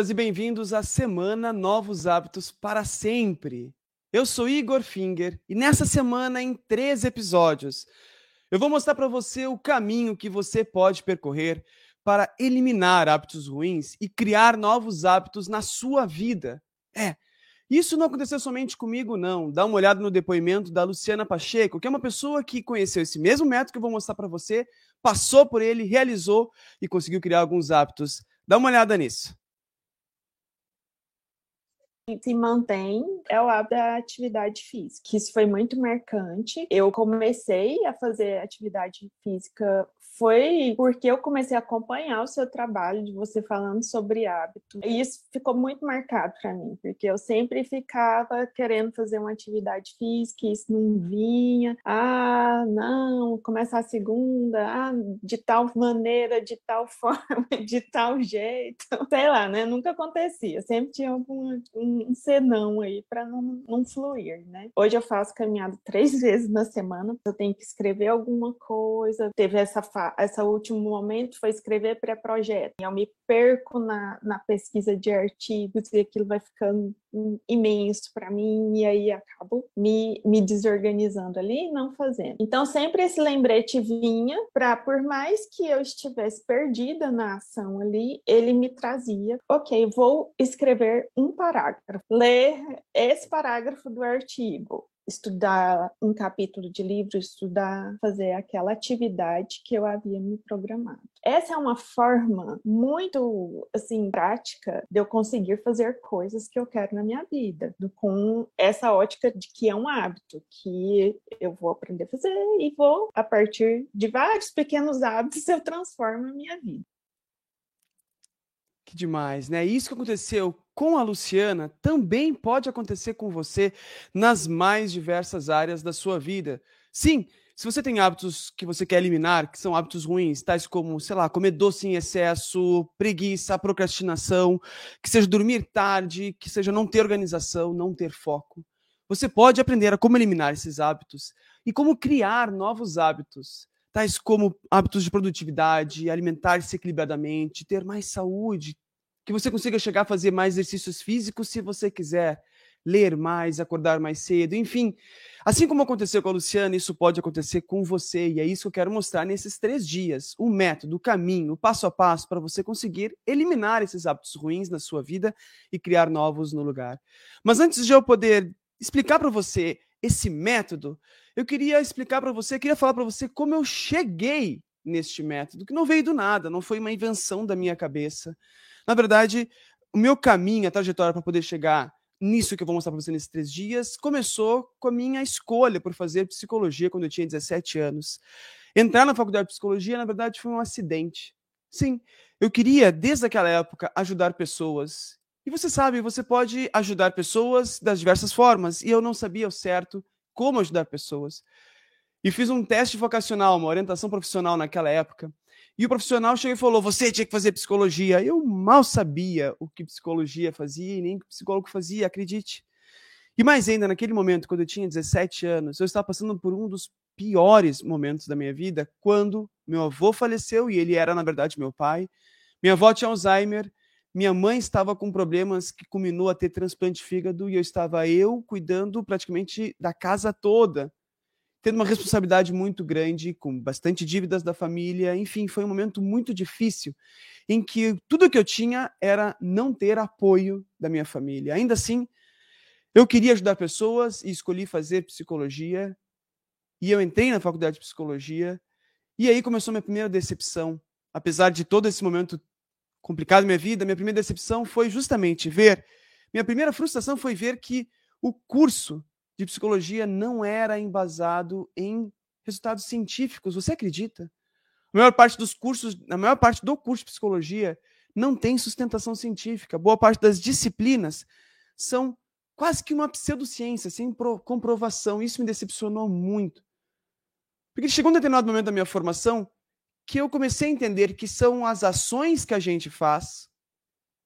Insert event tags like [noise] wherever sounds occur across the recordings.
Bem-vindas e bem-vindos à semana Novos Hábitos para Sempre. Eu sou Igor Finger e nessa semana, em três episódios, eu vou mostrar para você o caminho que você pode percorrer para eliminar hábitos ruins e criar novos hábitos na sua vida. É, isso não aconteceu somente comigo, não. Dá uma olhada no depoimento da Luciana Pacheco, que é uma pessoa que conheceu esse mesmo método que eu vou mostrar para você, passou por ele, realizou e conseguiu criar alguns hábitos Dá uma olhada nisso. Se mantém é o hábito da atividade física. Isso foi muito marcante. Eu comecei a fazer atividade física foi porque eu comecei a acompanhar o seu trabalho de você falando sobre hábito. E isso ficou muito marcado para mim, porque eu sempre ficava querendo fazer uma atividade física, e isso não vinha. Ah, não, começar a segunda, ah, de tal maneira, de tal [laughs] forma, de tal jeito. Sei lá, né? Nunca acontecia. Sempre tinha algum, um senão aí para não, não fluir, né? Hoje eu faço caminhada três [laughs] vezes na semana. Eu tenho que escrever alguma coisa. Teve essa fase esse último momento foi escrever pré-projeto. Eu me perco na, na pesquisa de artigos e aquilo vai ficando imenso para mim e aí acabo me, me desorganizando ali e não fazendo. Então sempre esse lembrete vinha para por mais que eu estivesse perdida na ação ali, ele me trazia, OK, vou escrever um parágrafo, ler esse parágrafo do artigo estudar um capítulo de livro, estudar, fazer aquela atividade que eu havia me programado. Essa é uma forma muito assim prática de eu conseguir fazer coisas que eu quero na minha vida, com essa ótica de que é um hábito que eu vou aprender a fazer e vou a partir de vários pequenos hábitos eu transformo a minha vida. Que demais, né? Isso que aconteceu com a Luciana também pode acontecer com você nas mais diversas áreas da sua vida. Sim, se você tem hábitos que você quer eliminar, que são hábitos ruins, tais como, sei lá, comer doce em excesso, preguiça, procrastinação, que seja dormir tarde, que seja não ter organização, não ter foco, você pode aprender a como eliminar esses hábitos e como criar novos hábitos tais como hábitos de produtividade, alimentar-se equilibradamente, ter mais saúde, que você consiga chegar a fazer mais exercícios físicos se você quiser, ler mais, acordar mais cedo, enfim. Assim como aconteceu com a Luciana, isso pode acontecer com você, e é isso que eu quero mostrar nesses três dias: o método, o caminho, o passo a passo para você conseguir eliminar esses hábitos ruins na sua vida e criar novos no lugar. Mas antes de eu poder explicar para você esse método, eu queria explicar para você, queria falar para você como eu cheguei neste método, que não veio do nada, não foi uma invenção da minha cabeça. Na verdade, o meu caminho, a trajetória para poder chegar nisso que eu vou mostrar para você nesses três dias, começou com a minha escolha por fazer psicologia quando eu tinha 17 anos. Entrar na faculdade de psicologia, na verdade, foi um acidente. Sim, eu queria, desde aquela época, ajudar pessoas. E você sabe, você pode ajudar pessoas das diversas formas, e eu não sabia o certo como ajudar pessoas. E fiz um teste vocacional, uma orientação profissional naquela época. E o profissional chegou e falou: você tinha que fazer psicologia. Eu mal sabia o que psicologia fazia e nem o que psicólogo fazia, acredite. E mais ainda, naquele momento, quando eu tinha 17 anos, eu estava passando por um dos piores momentos da minha vida, quando meu avô faleceu, e ele era, na verdade, meu pai. Minha avó tinha Alzheimer, minha mãe estava com problemas que culminou a ter transplante de fígado, e eu estava eu cuidando praticamente da casa toda tendo uma responsabilidade muito grande, com bastante dívidas da família, enfim, foi um momento muito difícil em que tudo que eu tinha era não ter apoio da minha família. Ainda assim, eu queria ajudar pessoas e escolhi fazer psicologia. E eu entrei na faculdade de psicologia. E aí começou minha primeira decepção. Apesar de todo esse momento complicado minha vida, minha primeira decepção foi justamente ver. Minha primeira frustração foi ver que o curso de psicologia não era embasado em resultados científicos. Você acredita? A maior parte dos cursos, a maior parte do curso de psicologia não tem sustentação científica. Boa parte das disciplinas são quase que uma pseudociência, sem comprovação. Isso me decepcionou muito. Porque chegou um determinado momento da minha formação que eu comecei a entender que são as ações que a gente faz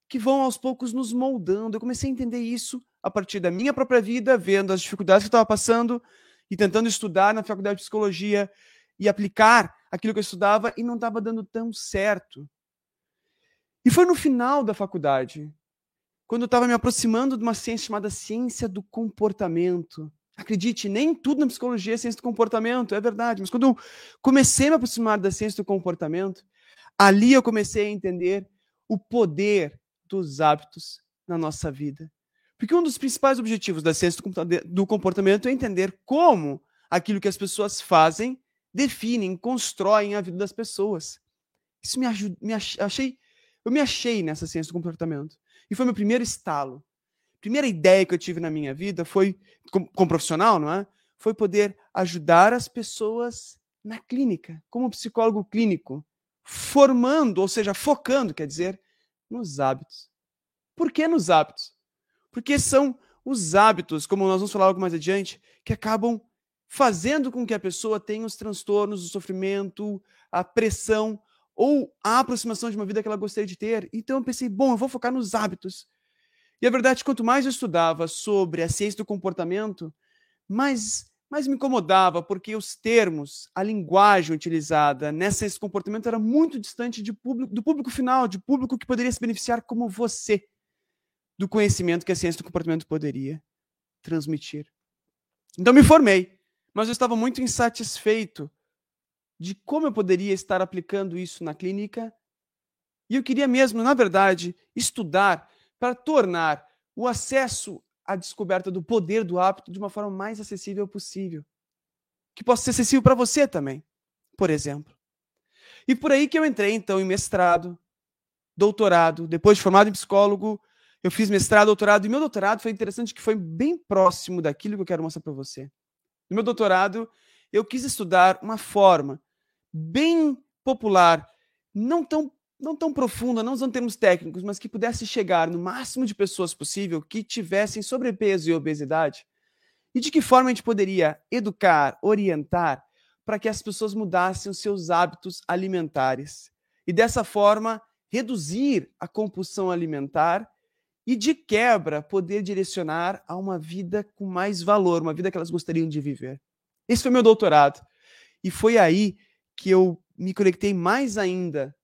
que vão aos poucos nos moldando. Eu comecei a entender isso a partir da minha própria vida, vendo as dificuldades que eu estava passando e tentando estudar na faculdade de psicologia e aplicar aquilo que eu estudava e não estava dando tão certo. E foi no final da faculdade, quando eu estava me aproximando de uma ciência chamada ciência do comportamento. Acredite, nem tudo na psicologia é ciência do comportamento, é verdade, mas quando eu comecei a me aproximar da ciência do comportamento, ali eu comecei a entender o poder dos hábitos na nossa vida. Porque um dos principais objetivos da ciência do comportamento é entender como aquilo que as pessoas fazem definem, constroem a vida das pessoas. Isso me, ajuda, me achei, eu me achei nessa ciência do comportamento. E foi meu primeiro estalo. Primeira ideia que eu tive na minha vida foi, como, como profissional, não é? Foi poder ajudar as pessoas na clínica, como psicólogo clínico, formando, ou seja, focando, quer dizer, nos hábitos. Por que nos hábitos? Porque são os hábitos, como nós vamos falar algo mais adiante, que acabam fazendo com que a pessoa tenha os transtornos, o sofrimento, a pressão ou a aproximação de uma vida que ela gostaria de ter. Então eu pensei, bom, eu vou focar nos hábitos. E a verdade, quanto mais eu estudava sobre a ciência do comportamento, mais, mais me incomodava, porque os termos, a linguagem utilizada nessa ciência do comportamento era muito distante de público, do público final, de público que poderia se beneficiar como você do conhecimento que a ciência do comportamento poderia transmitir. Então me formei, mas eu estava muito insatisfeito de como eu poderia estar aplicando isso na clínica. E eu queria mesmo, na verdade, estudar para tornar o acesso à descoberta do poder do hábito de uma forma mais acessível possível. Que possa ser acessível para você também, por exemplo. E por aí que eu entrei, então, em mestrado, doutorado. Depois de formado em psicólogo, eu fiz mestrado, doutorado. E meu doutorado foi interessante, que foi bem próximo daquilo que eu quero mostrar para você. No meu doutorado, eu quis estudar uma forma bem popular, não tão, não tão profunda, não usando termos técnicos, mas que pudesse chegar no máximo de pessoas possível que tivessem sobrepeso e obesidade. E de que forma a gente poderia educar, orientar para que as pessoas mudassem os seus hábitos alimentares e dessa forma reduzir a compulsão alimentar e de quebra poder direcionar a uma vida com mais valor, uma vida que elas gostariam de viver. Esse foi meu doutorado. E foi aí que eu me conectei mais ainda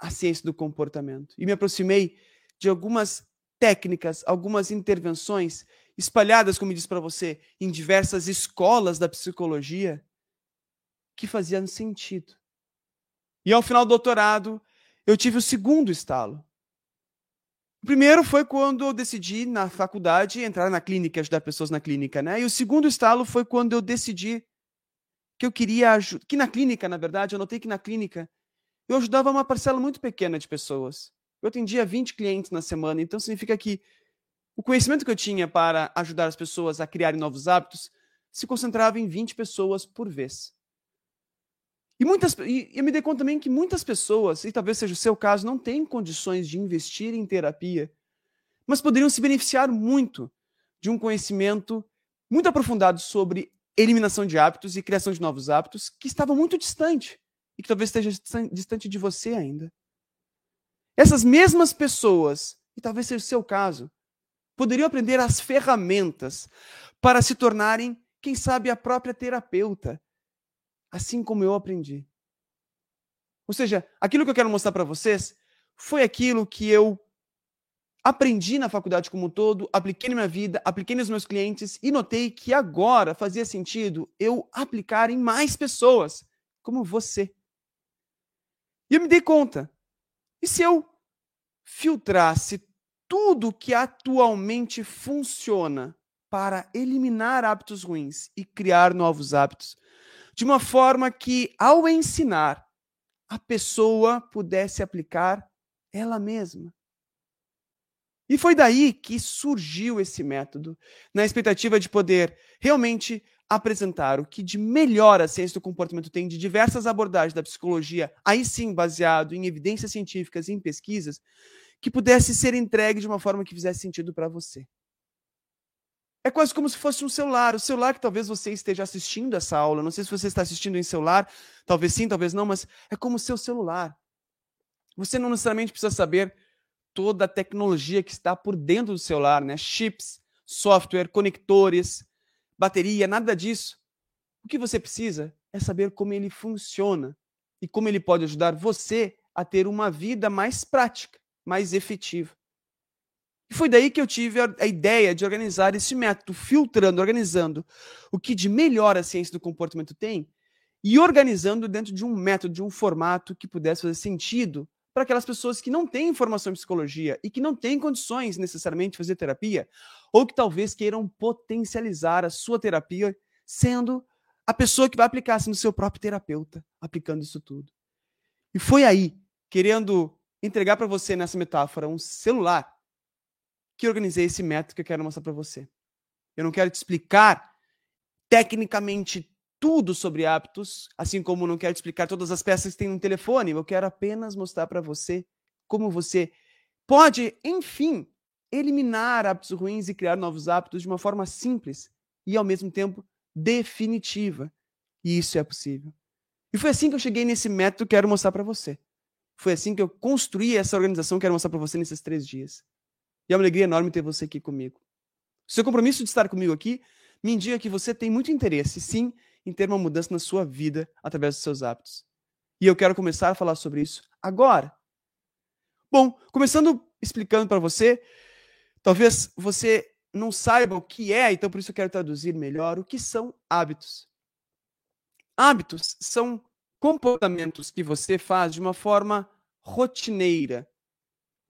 à ciência do comportamento e me aproximei de algumas técnicas, algumas intervenções espalhadas, como disse para você, em diversas escolas da psicologia que faziam sentido. E ao final do doutorado, eu tive o segundo estalo. O primeiro foi quando eu decidi, na faculdade, entrar na clínica, ajudar pessoas na clínica, né? E o segundo estalo foi quando eu decidi que eu queria ajudar. Que na clínica, na verdade, eu notei que na clínica eu ajudava uma parcela muito pequena de pessoas. Eu atendia 20 clientes na semana, então significa que o conhecimento que eu tinha para ajudar as pessoas a criarem novos hábitos se concentrava em 20 pessoas por vez. E, muitas, e eu me dei conta também que muitas pessoas, e talvez seja o seu caso, não têm condições de investir em terapia, mas poderiam se beneficiar muito de um conhecimento muito aprofundado sobre eliminação de hábitos e criação de novos hábitos que estavam muito distante e que talvez esteja distante de você ainda. Essas mesmas pessoas, e talvez seja o seu caso, poderiam aprender as ferramentas para se tornarem, quem sabe, a própria terapeuta assim como eu aprendi. Ou seja, aquilo que eu quero mostrar para vocês foi aquilo que eu aprendi na faculdade como um todo, apliquei na minha vida, apliquei nos meus clientes e notei que agora fazia sentido eu aplicar em mais pessoas, como você. E eu me dei conta. E se eu filtrasse tudo que atualmente funciona para eliminar hábitos ruins e criar novos hábitos, de uma forma que, ao ensinar, a pessoa pudesse aplicar ela mesma. E foi daí que surgiu esse método, na expectativa de poder realmente apresentar o que de melhor a ciência do comportamento tem de diversas abordagens da psicologia, aí sim baseado em evidências científicas e em pesquisas, que pudesse ser entregue de uma forma que fizesse sentido para você. É quase como se fosse um celular. O celular que talvez você esteja assistindo essa aula. Não sei se você está assistindo em celular, talvez sim, talvez não, mas é como o seu celular. Você não necessariamente precisa saber toda a tecnologia que está por dentro do celular, né? Chips, software, conectores, bateria, nada disso. O que você precisa é saber como ele funciona e como ele pode ajudar você a ter uma vida mais prática, mais efetiva. E foi daí que eu tive a, a, ideia de organizar esse método, filtrando, organizando o que de melhor a ciência do comportamento tem e organizando dentro de um método, de um formato que pudesse fazer sentido para aquelas pessoas que não têm formação em psicologia e que não têm condições necessariamente de fazer terapia, ou que talvez queiram potencializar a sua terapia sendo a pessoa que vai aplicar, sendo seu próprio terapeuta, aplicando isso tudo. E foi aí, querendo entregar para você nessa metáfora um celular, que organizei esse método que eu quero mostrar para você. Eu não quero te explicar tecnicamente tudo sobre hábitos, assim como não quero te explicar todas as peças que tem no telefone, eu quero apenas mostrar para você como você pode, enfim, eliminar hábitos ruins e criar novos hábitos de uma forma simples e ao mesmo tempo definitiva. E isso é possível. E foi assim que eu cheguei nesse método que quero mostrar para você. Foi assim que eu construí essa organização que quero mostrar para você nesses três dias. E é uma alegria enorme ter você aqui comigo. Seu compromisso de estar comigo aqui me indica que você tem muito interesse, sim, em ter uma mudança na sua vida através dos seus hábitos. E eu quero começar a falar sobre isso agora. Bom, começando explicando para você, talvez você não saiba o que é, então por isso eu quero traduzir melhor o que são hábitos. Hábitos são comportamentos que você faz de uma forma rotineira,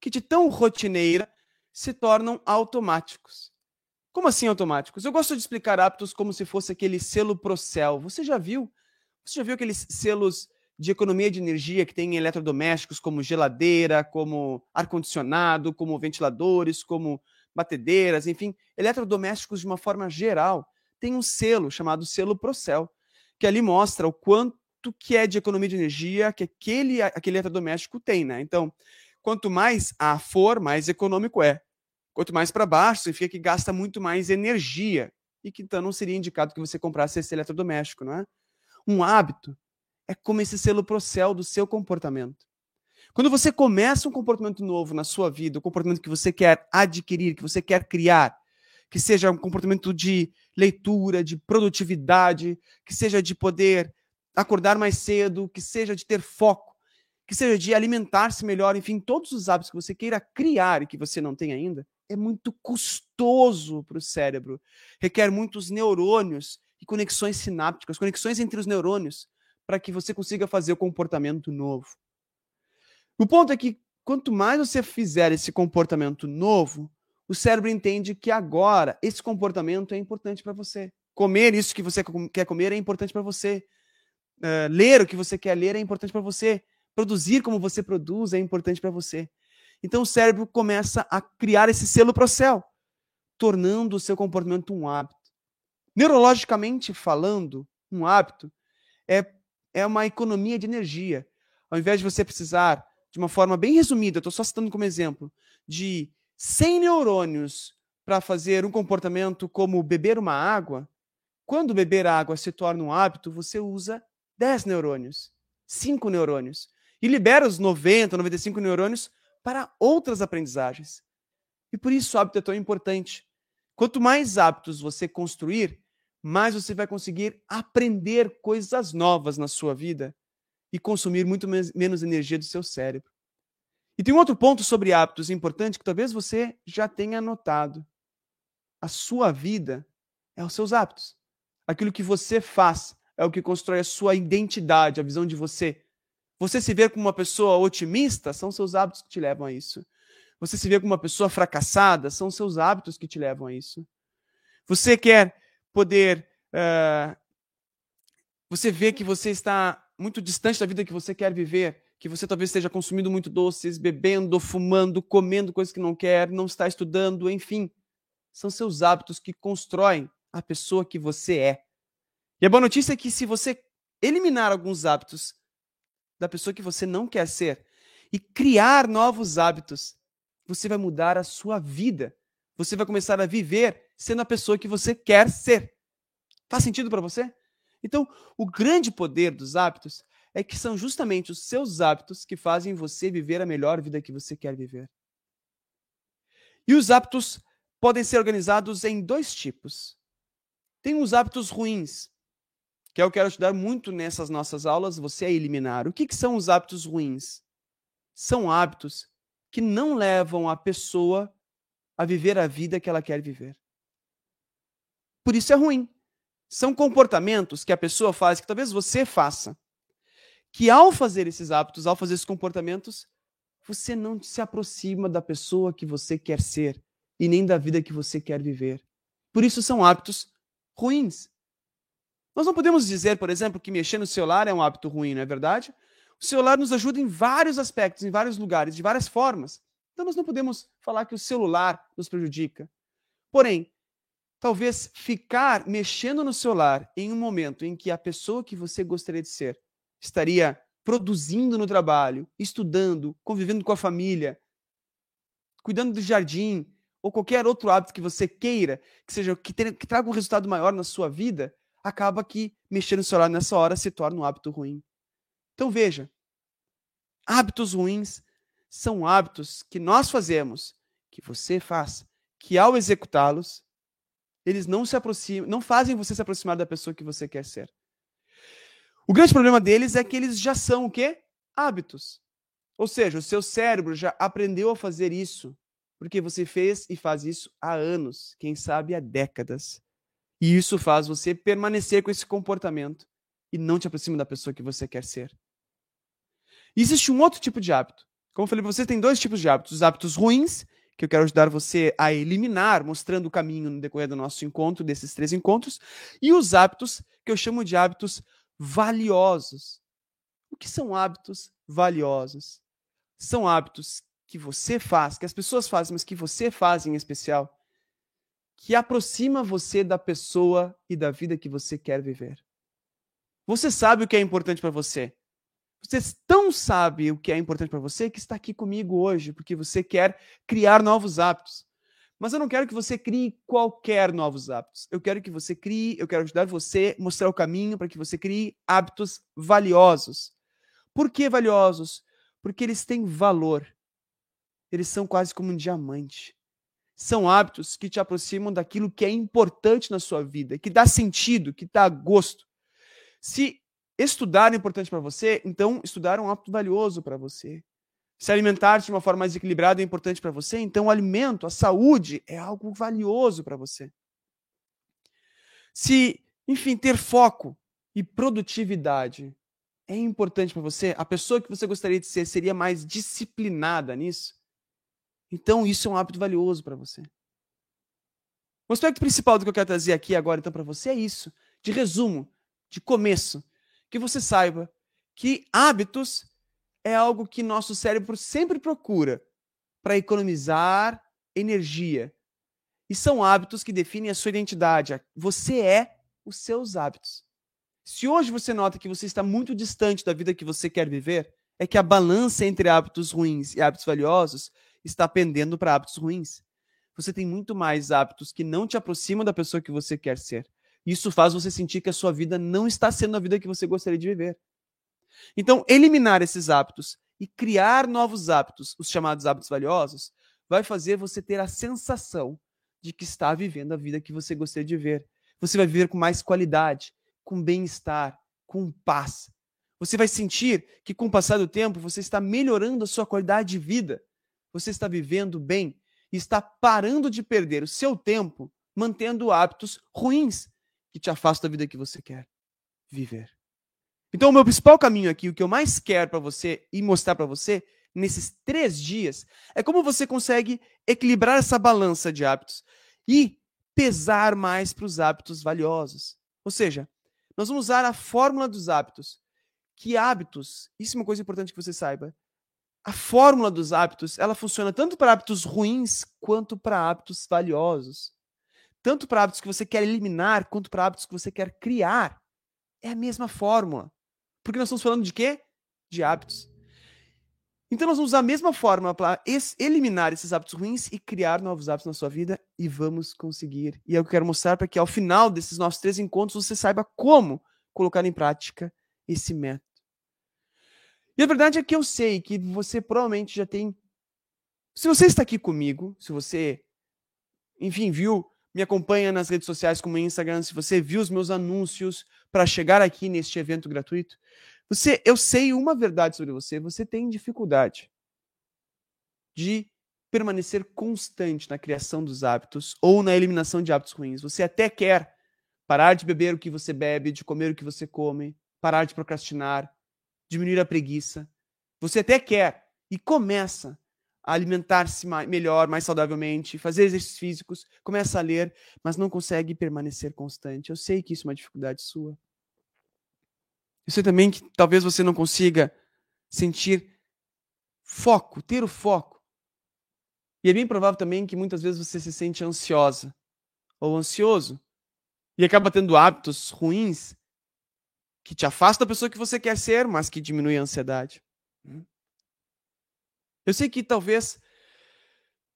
que de tão rotineira se tornam automáticos. Como assim automáticos? Eu gosto de explicar hábitos como se fosse aquele selo Procel. Você já viu? Você já viu aqueles selos de economia de energia que tem em eletrodomésticos como geladeira, como ar-condicionado, como ventiladores, como batedeiras, enfim, eletrodomésticos de uma forma geral, tem um selo chamado selo Procel, que ali mostra o quanto que é de economia de energia que aquele, aquele eletrodoméstico tem, né? Então, quanto mais A for, mais econômico é. Quanto mais para baixo, significa que gasta muito mais energia e que então não seria indicado que você comprasse esse eletrodoméstico, não é? Um hábito é como esse selo Procel do seu comportamento. Quando você começa um comportamento novo na sua vida, um comportamento que você quer adquirir, que você quer criar, que seja um comportamento de leitura, de produtividade, que seja de poder acordar mais cedo, que seja de ter foco, que seja de alimentar-se melhor, enfim, todos os hábitos que você queira criar e que você não tem ainda, é muito custoso para o cérebro. Requer muitos neurônios e conexões sinápticas, conexões entre os neurônios, para que você consiga fazer o comportamento novo. O ponto é que quanto mais você fizer esse comportamento novo, o cérebro entende que agora esse comportamento é importante para você. Comer isso que você quer comer é importante para você. Uh, ler o que você quer ler é importante para você. Produzir como você produz é importante para você. Então o cérebro começa a criar esse selo para o céu, tornando o seu comportamento um hábito. Neurologicamente falando, um hábito é, é uma economia de energia. Ao invés de você precisar de uma forma bem resumida, estou só citando como exemplo, de 100 neurônios para fazer um comportamento como beber uma água, quando beber água se torna um hábito, você usa 10 neurônios, 5 neurônios, e libera os 90, 95 neurônios para outras aprendizagens. E por isso o hábito é tão importante. Quanto mais hábitos você construir, mais você vai conseguir aprender coisas novas na sua vida e consumir muito menos energia do seu cérebro. E tem um outro ponto sobre hábitos importante que talvez você já tenha notado. A sua vida é os seus hábitos. Aquilo que você faz é o que constrói a sua identidade, a visão de você. Você se vê como uma pessoa otimista, são seus hábitos que te levam a isso. Você se vê como uma pessoa fracassada, são seus hábitos que te levam a isso. Você quer poder. Uh, você vê que você está muito distante da vida que você quer viver, que você talvez esteja consumindo muito doces, bebendo, fumando, comendo coisas que não quer, não está estudando, enfim. São seus hábitos que constroem a pessoa que você é. E a boa notícia é que se você eliminar alguns hábitos da pessoa que você não quer ser e criar novos hábitos, você vai mudar a sua vida. Você vai começar a viver sendo a pessoa que você quer ser. Faz sentido para você? Então, o grande poder dos hábitos é que são justamente os seus hábitos que fazem você viver a melhor vida que você quer viver. E os hábitos podem ser organizados em dois tipos. Tem os hábitos ruins, que eu quero ajudar muito nessas nossas aulas, você a eliminar. O que, que são os hábitos ruins? são hábitos que não levam a pessoa a viver a vida que ela quer viver. Por isso é ruim. São comportamentos que a pessoa faz, que talvez você faça, que ao fazer esses hábitos, ao fazer esses comportamentos, você não se aproxima da pessoa que você quer ser e nem da vida que você quer viver. Por isso são hábitos ruins. Nós não podemos dizer, por exemplo, que mexer no celular é um hábito ruim, não é verdade? O celular nos ajuda em vários aspectos, em vários lugares, de várias formas. Então nós não podemos falar que o celular nos prejudica. Porém, talvez ficar mexendo no celular em um momento em que a pessoa que você gostaria de ser estaria produzindo no trabalho, estudando, convivendo com a família, cuidando do jardim, ou qualquer outro hábito que você queira, que seja que, tenha, que traga um resultado maior na sua vida, acaba que mexer no celular nessa hora se torna um hábito ruim. Então veja, hábitos ruins são hábitos que nós fazemos, que você faz, que ao executá-los, eles não se aproximam, não fazem você se aproximar da pessoa que você quer ser. O grande problema deles é que eles já são o quê? Hábitos. Ou seja, o seu cérebro já aprendeu a fazer isso, porque você fez e faz isso há anos, quem sabe há décadas. E isso faz você permanecer com esse comportamento e não te aproxima da pessoa que você quer ser. E existe um outro tipo de hábito. Como eu falei você, tem dois tipos de hábitos. Os hábitos ruins, que eu quero ajudar você a eliminar, mostrando o caminho no decorrer do nosso encontro, desses três encontros. E os hábitos, que eu chamo de hábitos valiosos. O que são hábitos valiosos? São hábitos que você faz, que as pessoas fazem, mas que você faz em especial, que aproxima você da pessoa e da vida que você quer viver. Você sabe o que é importante para você. Você tão sabe o que é importante para você que está aqui comigo hoje, porque você quer criar novos hábitos. Mas eu não quero que você crie qualquer novos hábitos. Eu quero que você crie, eu quero ajudar você, mostrar o caminho para que você crie hábitos valiosos. Por que valiosos? Porque eles têm valor. Eles são quase como um diamante. São hábitos que te aproximam daquilo que é importante na sua vida, que dá sentido, que dá gosto. Se estudar é importante para você, então estudar é um hábito valioso para você. Se alimentar de uma forma mais equilibrada é importante para você, então o alimento, a saúde é algo valioso para você. Se, enfim, ter foco e produtividade é importante para você, a pessoa que você gostaria de ser seria mais disciplinada nisso, então isso é um hábito valioso para você. O aspecto principal do que eu quero trazer aqui agora, então, para você é isso. De resumo, de começo, que você saiba que hábitos é algo que nosso cérebro sempre procura para economizar energia. E são hábitos que definem a sua identidade. Você é os seus hábitos. Se hoje você nota que você está muito distante da vida que você quer viver, é que a balança entre hábitos ruins e hábitos valiosos está pendendo para hábitos ruins. Você tem muito mais hábitos que não te aproximam da pessoa que você quer ser. Isso faz você sentir que a sua vida não está sendo a vida que você gostaria de viver. Então, eliminar esses hábitos e criar novos hábitos, os chamados hábitos valiosos, vai fazer você ter a sensação de que está vivendo a vida que você gostaria de ver. Você vai viver com mais qualidade, com bem-estar, com paz. Você vai sentir que, com o passar do tempo, você está melhorando a sua qualidade de vida. Você está vivendo bem e está parando de perder o seu tempo mantendo hábitos ruins que te afastam da vida que você quer viver. Então, o meu principal caminho aqui, o que eu mais quero para você e mostrar para você nesses três dias, é como você consegue equilibrar essa balança de hábitos e pesar mais para os hábitos valiosos. Ou seja, nós vamos usar a fórmula dos hábitos. Que hábitos, isso é uma coisa importante que você saiba. A fórmula dos hábitos, ela funciona tanto para hábitos ruins quanto para hábitos valiosos. Tanto para hábitos que você quer eliminar, quanto para hábitos que você quer criar. É a mesma fórmula. Porque nós estamos falando de quê? De hábitos. Então nós vamos usar a mesma forma para eliminar esses hábitos ruins e criar novos hábitos na sua vida e vamos conseguir. E é o que eu quero mostrar para que ao final desses nossos três encontros você saiba como colocar em prática esse método. E a verdade é que eu sei que você provavelmente já tem. Se você está aqui comigo, se você, enfim, viu, me acompanha nas redes sociais como Instagram, se você viu os meus anúncios para chegar aqui neste evento gratuito, você, eu sei uma verdade sobre você, você tem dificuldade de permanecer constante na criação dos hábitos ou na eliminação de hábitos ruins. Você até quer parar de beber o que você bebe, de comer o que você come, parar de procrastinar, diminuir a preguiça. Você até quer e começa a alimentar-se melhor, mais saudavelmente, fazer exercícios físicos, começa a ler, mas não consegue permanecer constante. Eu sei que isso é uma dificuldade sua. Eu sei também que talvez você não consiga sentir foco, ter o foco. E é bem provável também que muitas vezes você se sente ansiosa ou ansioso e acaba tendo hábitos ruins que te afastam da pessoa que você quer ser, mas que diminui a ansiedade. Hum. Eu sei que talvez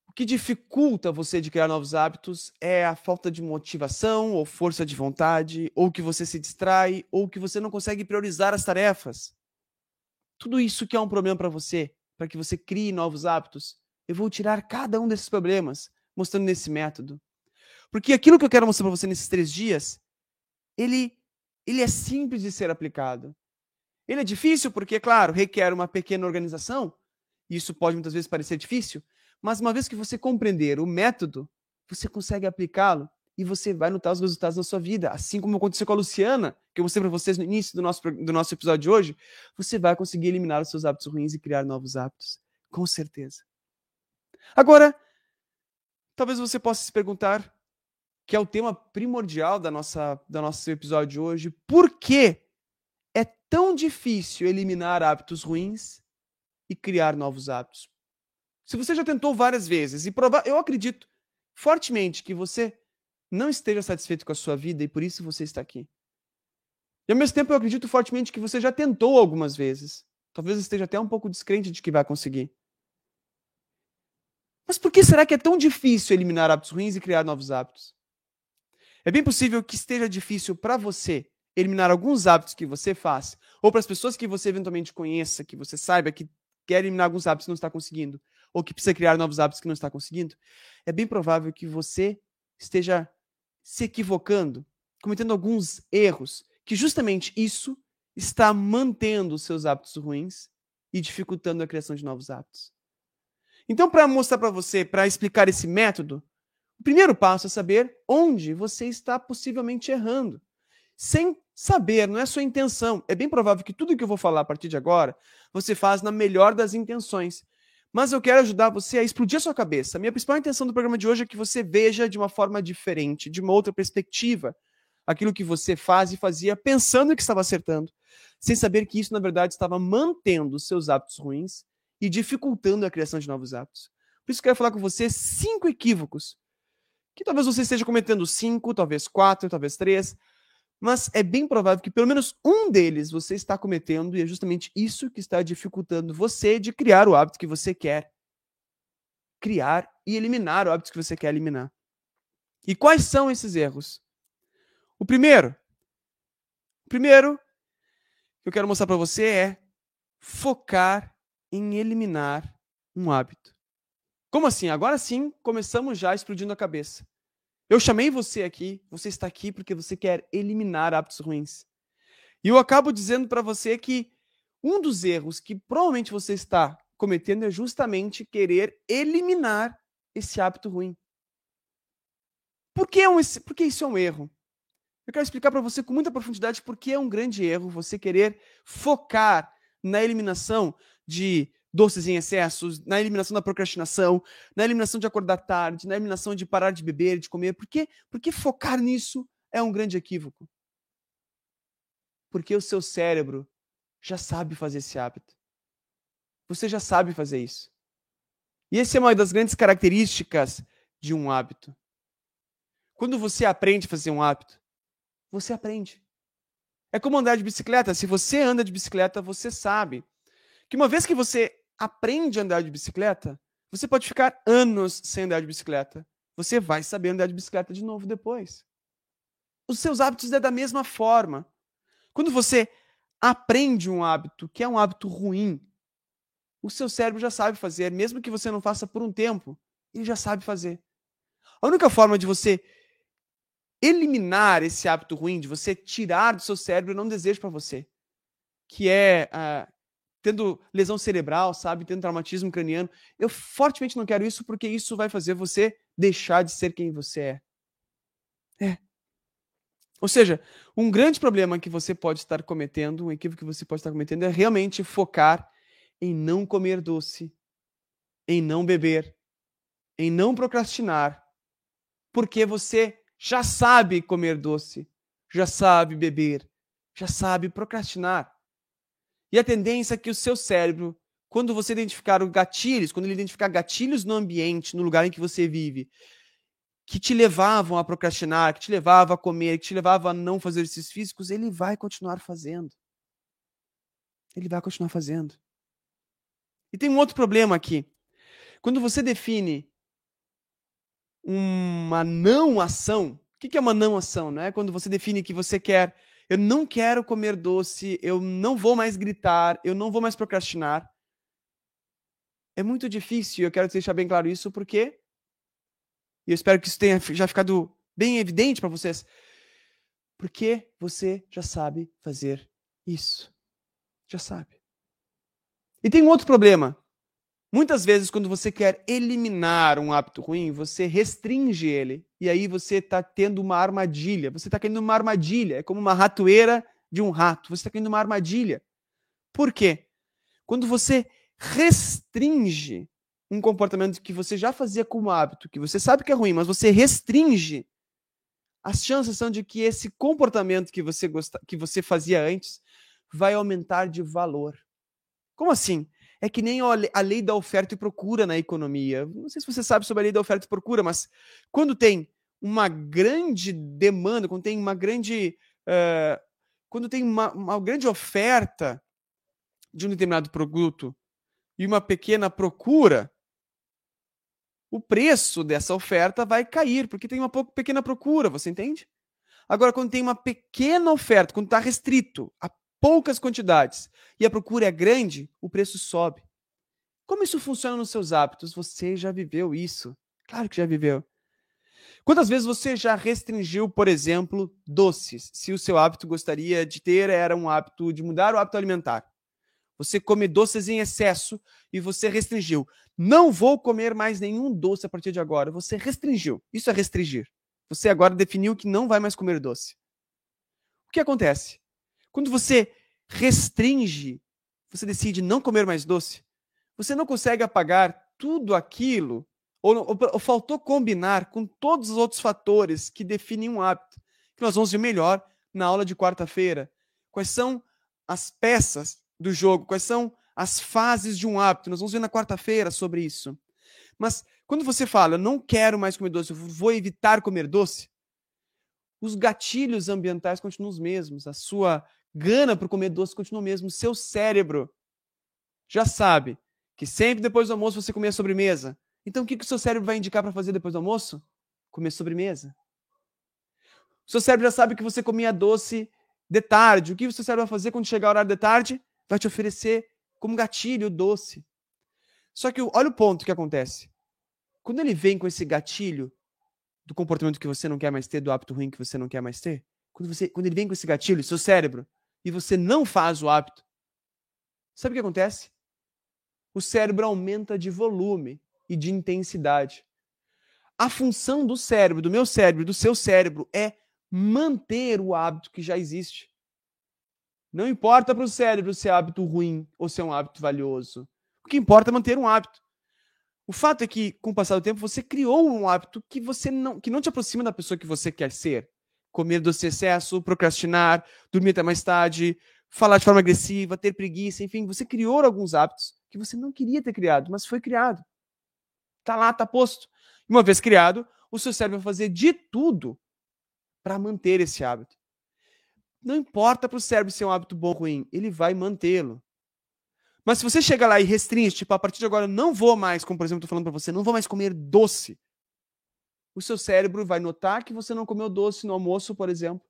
o que dificulta você de criar novos hábitos é a falta de motivação ou força de vontade, ou que você se distrai, ou que você não consegue priorizar as tarefas. Tudo isso que é um problema para você, para que você crie novos hábitos, eu vou tirar cada um desses problemas mostrando nesse método. Porque aquilo que eu quero mostrar para você nesses três dias, ele, ele é simples de ser aplicado. Ele é difícil porque, claro, requer uma pequena organização, isso pode muitas vezes parecer difícil, mas uma vez que você compreender o método, você consegue aplicá-lo e você vai notar os resultados na sua vida. Assim como aconteceu com a Luciana, que eu mostrei para vocês no início do nosso, do nosso episódio de hoje, você vai conseguir eliminar os seus hábitos ruins e criar novos hábitos. Com certeza. Agora, talvez você possa se perguntar, que é o tema primordial da nossa, da nosso episódio de hoje, por que é tão difícil eliminar hábitos ruins e criar novos hábitos. Se você já tentou várias vezes e provar, eu acredito fortemente que você não esteja satisfeito com a sua vida e por isso você está aqui. E ao mesmo tempo eu acredito fortemente que você já tentou algumas vezes. Talvez esteja até um pouco descrente de que vai conseguir. Mas por que será que é tão difícil eliminar hábitos ruins e criar novos hábitos? É bem possível que esteja difícil para você eliminar alguns hábitos que você faz, ou para as pessoas que você eventualmente conheça, que você saiba que quer eliminar alguns hábitos e não está conseguindo, ou que precisa criar novos hábitos que não está conseguindo, é bem provável que você esteja se equivocando, cometendo alguns erros, que justamente isso está mantendo os seus hábitos ruins e dificultando a criação de novos hábitos. Então, para mostrar para você, para explicar esse método, primeiro passo é saber onde você está possivelmente errando sem saber, não é sua intenção. É bem provável que tudo que eu vou falar a partir de agora, você faz na melhor das intenções. Mas eu quero ajudar você a explodir a sua cabeça. A minha principal intenção do programa de hoje é que você veja de uma forma diferente, de uma outra perspectiva, aquilo que você faz e fazia pensando que estava acertando, sem saber que isso, na verdade, estava mantendo seus hábitos ruins e dificultando a criação de novos hábitos. Por isso, eu quero falar com você cinco equívocos que talvez você esteja cometendo cinco, talvez quatro, talvez três, mas é bem provável que pelo menos um deles você está cometendo, e é justamente isso que está dificultando você de criar o hábito que você quer criar e eliminar o hábito que você quer eliminar. E quais são esses erros? O primeiro, o primeiro que eu quero mostrar para você é focar em eliminar um hábito. Como assim? Agora sim, começamos já explodindo a cabeça. Eu chamei você aqui, você está aqui porque você quer eliminar hábitos ruins. E eu acabo dizendo para você que um dos erros que provavelmente você está cometendo é justamente querer eliminar esse hábito ruim. Por que, é um, por que isso é um erro? Eu quero explicar para você com muita profundidade por que é um grande erro você querer focar na eliminação de doces em excessos, na eliminação da procrastinação, na eliminação de acordar tarde, na eliminação de parar de beber, de comer. Por quê? Porque focar nisso é um grande equívoco. Porque o seu cérebro já sabe fazer esse hábito. Você já sabe fazer isso. E essa é uma das grandes características de um hábito. Quando você aprende a fazer um hábito, você aprende. É como andar de bicicleta. Se você anda de bicicleta, você sabe que uma vez que você aprende a andar de bicicleta, você pode ficar anos sem andar de bicicleta. Você vai saber andar de bicicleta de novo depois. Os seus hábitos é da mesma forma. Quando você aprende um hábito que é um hábito ruim, o seu cérebro já sabe fazer, mesmo que você não faça por um tempo, ele já sabe fazer. A única forma de você eliminar esse hábito ruim, de você tirar do seu cérebro, não desejo para você, que é uh, tendo lesão cerebral, sabe, tendo traumatismo craniano. Eu fortemente não quero isso porque isso vai fazer você deixar de ser quem você é. É. Ou seja, um grande problema que você pode estar cometendo, um equívoco que você pode estar cometendo é realmente focar em não comer doce, em não beber, em não procrastinar, porque você já sabe comer doce, já sabe beber, já sabe procrastinar. E a tendência é que o seu cérebro, quando você identificar os gatilhos, quando ele identificar gatilhos no ambiente, no lugar em que você vive, que te levavam a procrastinar, que te levavam a comer, que te levavam a não fazer exercícios físicos, ele vai continuar fazendo. Ele vai continuar fazendo. E tem um outro problema aqui. Quando você define uma não ação, o que é uma não ação? Né? Quando você define que você quer eu não quero comer doce, eu não vou mais gritar, eu não vou mais procrastinar. É muito difícil, eu quero deixar bem claro isso, porque e eu espero que isso tenha já ficado bem evidente para vocês. Porque você já sabe fazer isso. Já sabe. E tem um outro problema. Muitas vezes, quando você quer eliminar um hábito ruim, você restringe ele. E aí você está tendo uma armadilha. Você está caindo numa armadilha. É como uma ratoeira de um rato. Você está caindo numa armadilha. Por quê? Quando você restringe um comportamento que você já fazia como hábito, que você sabe que é ruim, mas você restringe, as chances são de que esse comportamento que você, gosta, que você fazia antes vai aumentar de valor. Como assim? É que nem a lei da oferta e procura na economia. Não sei se você sabe sobre a lei da oferta e procura, mas quando tem uma grande demanda, quando tem uma grande. Uh, quando tem uma, uma grande oferta de um determinado produto e uma pequena procura, o preço dessa oferta vai cair, porque tem uma pequena procura, você entende? Agora, quando tem uma pequena oferta, quando está restrito a poucas quantidades e a procura é grande, o preço sobe. Como isso funciona nos seus hábitos? Você já viveu isso? Claro que já viveu. Quantas vezes você já restringiu, por exemplo, doces? Se o seu hábito gostaria de ter era um hábito de mudar o hábito alimentar. Você come doces em excesso e você restringiu. Não vou comer mais nenhum doce a partir de agora. Você restringiu. Isso é restringir. Você agora definiu que não vai mais comer doce. O que acontece? Quando você restringe, você decide não comer mais doce, você não consegue apagar tudo aquilo, ou, ou, ou, faltou combinar com todos os outros fatores que definem um hábito, que nós vamos ver melhor na aula de quarta-feira. Quais são as peças do jogo, quais são as fases de um hábito. Nós vamos ver na quarta-feira sobre isso. Mas quando você fala, eu não quero mais comer doce, eu vou evitar comer doce, os gatilhos ambientais continuam os mesmos, a sua gana por comer doce continua o mesmo. Seu cérebro já sabe que sempre depois do almoço você comer sobremesa. Então o que, que o seu cérebro vai indicar para fazer depois do almoço? Comer sobremesa. O seu cérebro já sabe que você comia doce de tarde. O que o seu cérebro vai fazer quando chegar o horário de tarde? Vai te oferecer como gatilho doce. Só que olha o ponto que acontece. Quando ele vem com esse gatilho do comportamento que você não quer mais ter, do hábito ruim que você não quer mais ter, quando, você, quando ele vem com esse gatilho, seu cérebro e você não faz o hábito, sabe o que acontece? O cérebro aumenta de volume e de intensidade. A função do cérebro, do meu cérebro, do seu cérebro, é manter o hábito que já existe. Não importa para o cérebro se é hábito ruim ou se é um hábito valioso. O que importa é manter um hábito. O fato é que, com o passar do tempo, você criou um hábito que você não, que não te aproxima da pessoa que você quer ser comer doce excesso, procrastinar, dormir até mais tarde, falar de forma agressiva, ter preguiça, enfim, você criou alguns hábitos que você não queria ter criado, mas foi criado. Tá lá, tá posto. Uma vez criado, o seu cérebro vai fazer de tudo para manter esse hábito. Não importa para o cérebro ser um hábito bom ou ruim, ele vai mantê-lo. Mas se você chega lá e restringe, tipo, a partir de agora não vou mais, como por exemplo, estou falando para você, não vou mais comer doce o seu cérebro vai notar que você não comeu doce no almoço, por exemplo,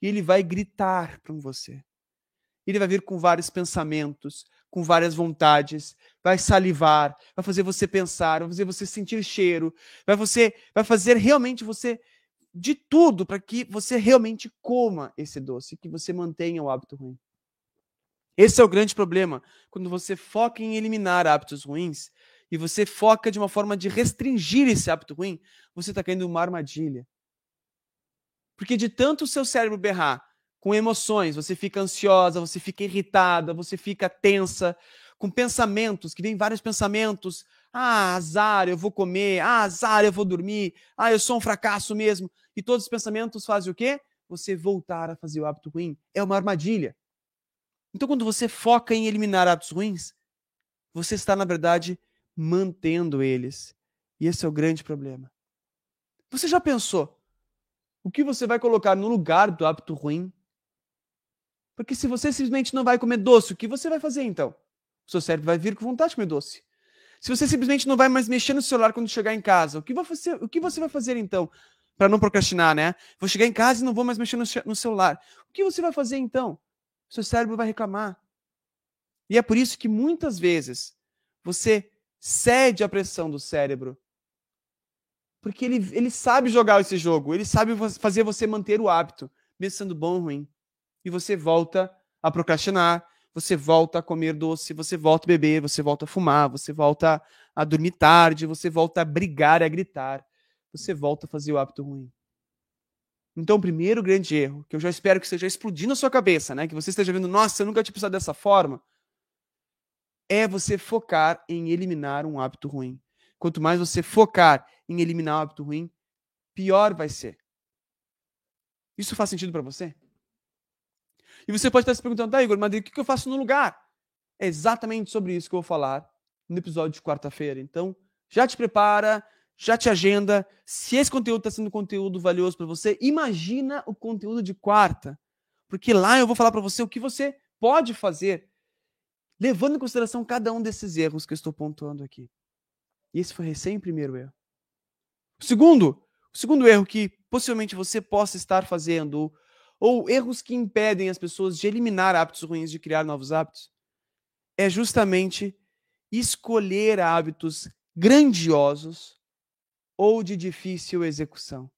e ele vai gritar para você. Ele vai vir com vários pensamentos, com várias vontades, vai salivar, vai fazer você pensar, vai fazer você sentir cheiro, vai você vai fazer realmente você de tudo para que você realmente coma esse doce, que você mantenha o hábito ruim. Esse é o grande problema. Quando você foca em eliminar hábitos ruins e você foca de uma forma de restringir esse hábito ruim, você está caindo numa armadilha. Porque de tanto o seu cérebro berrar com emoções, você fica ansiosa, você fica irritada, você fica tensa, com pensamentos, que vem vários pensamentos. Ah, azar, eu vou comer. Ah, azar, eu vou dormir. Ah, eu sou um fracasso mesmo. E todos os pensamentos fazem o quê? Você voltar a fazer o hábito ruim. É uma armadilha. Então, quando você foca em eliminar hábitos ruins, você está, na verdade, mantendo eles. E esse é o grande problema. Você já pensou o que você vai colocar no lugar do hábito ruim? Porque se você simplesmente não vai comer doce, o que você vai fazer então? O seu cérebro vai vir com vontade de comer doce. Se você simplesmente não vai mais mexer no celular quando chegar em casa, o que você, o que você vai fazer então? Para não procrastinar, né? Vou chegar em casa e não vou mais mexer no, no celular. O que você vai fazer então? O seu cérebro vai reclamar. E é por isso que muitas vezes você cede à pressão do cérebro. Porque ele, ele sabe jogar esse jogo, ele sabe fazer você manter o hábito, mesmo sendo bom ou ruim. E você volta a procrastinar, você volta a comer doce, você volta a beber, você volta a fumar, você volta a dormir tarde, você volta a brigar e a gritar, você volta a fazer o hábito ruim. Então, o primeiro grande erro, que eu já espero que esteja explodindo na sua cabeça, né? Que você esteja vendo, nossa, eu nunca tinha pensado dessa forma, é você focar em eliminar um hábito ruim. Quanto mais você focar em eliminar um hábito ruim, pior vai ser. Isso faz sentido para você? E você pode estar se perguntando, tá, Igor, mas o que eu faço no lugar? É exatamente sobre isso que eu vou falar no episódio de quarta-feira. Então, já te prepara, já te agenda. Se esse conteúdo está sendo conteúdo valioso para você, imagina o conteúdo de quarta. Porque lá eu vou falar para você o que você pode fazer, levando em consideração cada um desses erros que eu estou pontuando aqui. E esse foi recém o primeiro erro. Segundo, o segundo erro que possivelmente você possa estar fazendo, ou erros que impedem as pessoas de eliminar hábitos ruins, de criar novos hábitos, é justamente escolher hábitos grandiosos ou de difícil execução.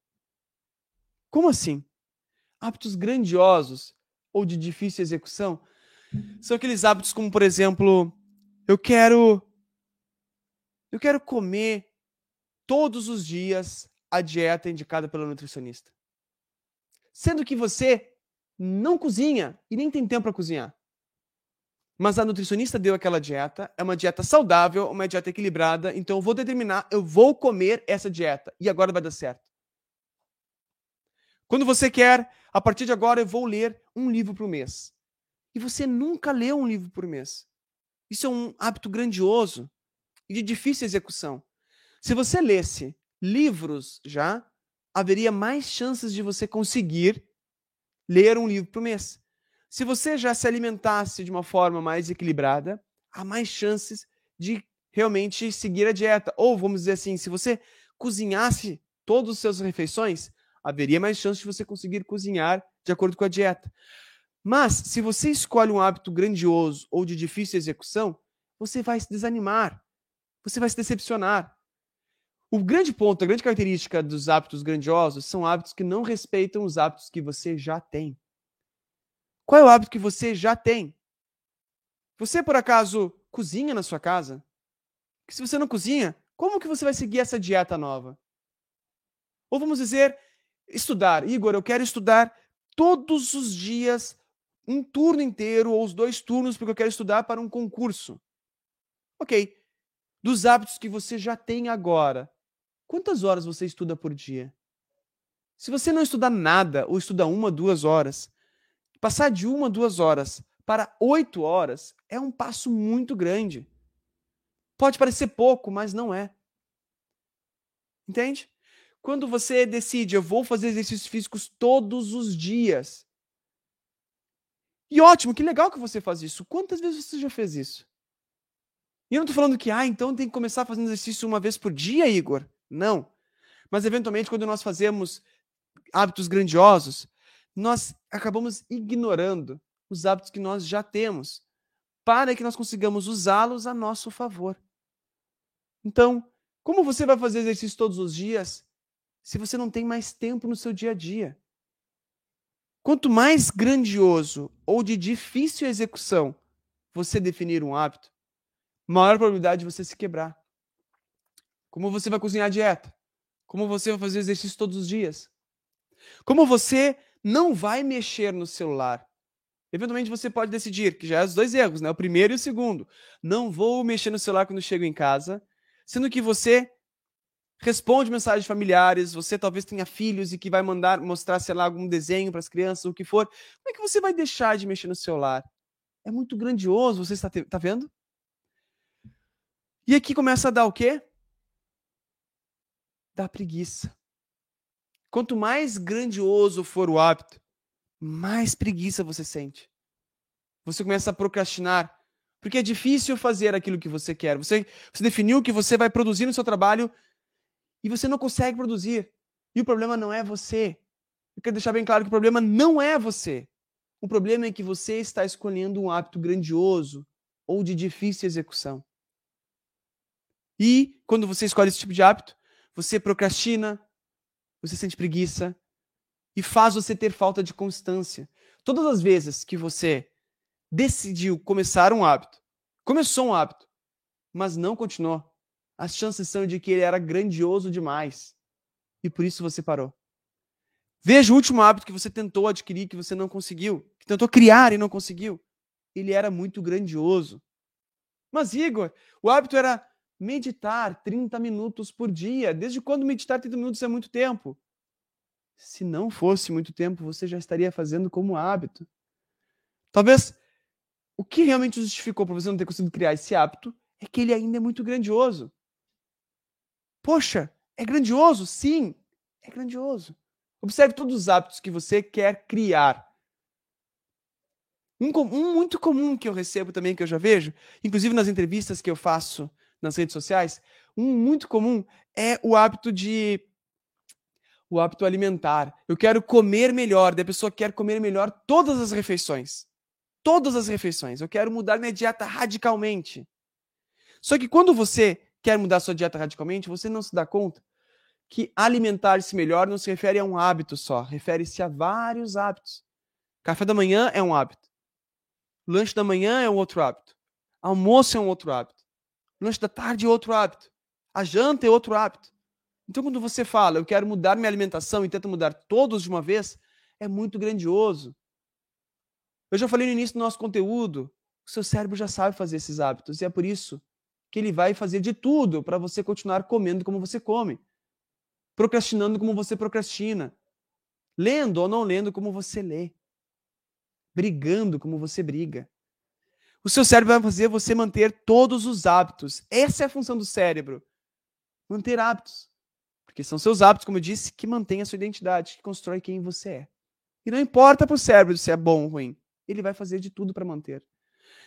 Como assim? Hábitos grandiosos ou de difícil execução são aqueles hábitos como, por exemplo, eu quero eu quero comer todos os dias a dieta indicada pelo nutricionista sendo que você não cozinha e nem tem tempo para cozinhar. Mas a nutricionista deu aquela dieta, é uma dieta saudável, uma dieta equilibrada, então eu vou determinar, eu vou comer essa dieta e agora vai dar certo. Quando você quer, a partir de agora eu vou ler um livro por mês. E você nunca leu um livro por mês. Isso é um hábito grandioso e de difícil execução. Se você lesse livros já, haveria mais chances de você conseguir ler um livro por mês. Se você já se alimentasse de uma forma mais equilibrada, há mais chances de realmente seguir a dieta. Ou, vamos dizer assim, se você cozinhasse todas as suas refeições, haveria mais chance de você conseguir cozinhar de acordo com a dieta. Mas, se você escolhe um hábito grandioso ou de difícil execução, você vai se desanimar, você vai se decepcionar. O grande ponto, a grande característica dos hábitos grandiosos são hábitos que não respeitam os hábitos que você já tem. Qual é o hábito que você já tem? Você, por acaso, cozinha na sua casa? Porque se você não cozinha, como que você vai seguir essa dieta nova? Ou vamos dizer, estudar. Igor, eu quero estudar todos os dias, um turno inteiro ou os dois turnos, porque eu quero estudar para um concurso. Ok. Dos hábitos que você já tem agora, Quantas horas você estuda por dia? Se você não estudar nada, ou estuda uma, duas horas, passar de uma, duas horas para oito horas é um passo muito grande. Pode parecer pouco, mas não é. Entende? Quando você decide, eu vou fazer exercícios físicos todos os dias. E ótimo, que legal que você faz isso. Quantas vezes você já fez isso? E eu não estou falando que, ah, então tem que começar fazendo exercício uma vez por dia, Igor. Não. Mas, eventualmente, quando nós fazemos hábitos grandiosos, nós acabamos ignorando os hábitos que nós já temos, para que nós consigamos usá-los a nosso favor. Então, como você vai fazer exercício todos os dias se você não tem mais tempo no seu dia a dia? Quanto mais grandioso ou de difícil execução você definir um hábito, maior probabilidade de você se quebrar. Como você vai cozinhar a dieta? Como você vai fazer exercício todos os dias? Como você não vai mexer no celular? Eventualmente você pode decidir, que já é os dois erros, né? O primeiro e o segundo. Não vou mexer no celular quando chego em casa, sendo que você responde mensagens familiares, você talvez tenha filhos e que vai mandar mostrar, sei lá, algum desenho para as crianças, o que for. Como é que você vai deixar de mexer no celular? É muito grandioso, você está tá vendo? E aqui começa a dar o quê? Dá preguiça. Quanto mais grandioso for o hábito, mais preguiça você sente. Você começa a procrastinar, porque é difícil fazer aquilo que você quer. Você, você definiu que você vai produzir no seu trabalho e você não consegue produzir. E o problema não é você. Eu quero deixar bem claro que o problema não é você. O problema é que você está escolhendo um hábito grandioso ou de difícil execução. E quando você escolhe esse tipo de hábito, você procrastina, você sente preguiça e faz você ter falta de constância. Todas as vezes que você decidiu começar um hábito, começou um hábito, mas não continuou, as chances são de que ele era grandioso demais e por isso você parou. Veja o último hábito que você tentou adquirir que você não conseguiu, que tentou criar e não conseguiu. Ele era muito grandioso. Mas, Igor, o hábito era meditar 30 minutos por dia. Desde quando meditar 30 minutos é muito tempo? Se não fosse muito tempo, você já estaria fazendo como hábito. Talvez o que realmente justificou para você não ter conseguido criar esse hábito é que ele ainda é muito grandioso. Poxa, é grandioso? Sim, é grandioso. Observe todos os hábitos que você quer criar. Um, um, muito comum que eu recebo também, que eu já vejo, inclusive nas entrevistas que eu faço nas redes sociais, um muito comum é o hábito de. O hábito alimentar. Eu quero comer melhor. Da pessoa quer comer melhor todas as refeições. Todas as refeições. Eu quero mudar minha dieta radicalmente. Só que quando você quer mudar sua dieta radicalmente, você não se dá conta que alimentar-se melhor não se refere a um hábito só, refere-se a vários hábitos. Café da manhã é um hábito. Lanche da manhã é um outro hábito. Almoço é um outro hábito. Lanche da tarde é outro hábito. A janta é outro hábito. Então, quando você fala, eu quero mudar minha alimentação e tenta mudar todos de uma vez, é muito grandioso. Eu já falei no início do nosso conteúdo, o seu cérebro já sabe fazer esses hábitos, e é por isso que ele vai fazer de tudo para você continuar comendo como você come, procrastinando como você procrastina, lendo ou não lendo como você lê, brigando como você briga. O seu cérebro vai fazer você manter todos os hábitos. Essa é a função do cérebro. Manter hábitos. Porque são seus hábitos, como eu disse, que mantêm a sua identidade, que constrói quem você é. E não importa para o cérebro se é bom ou ruim. Ele vai fazer de tudo para manter.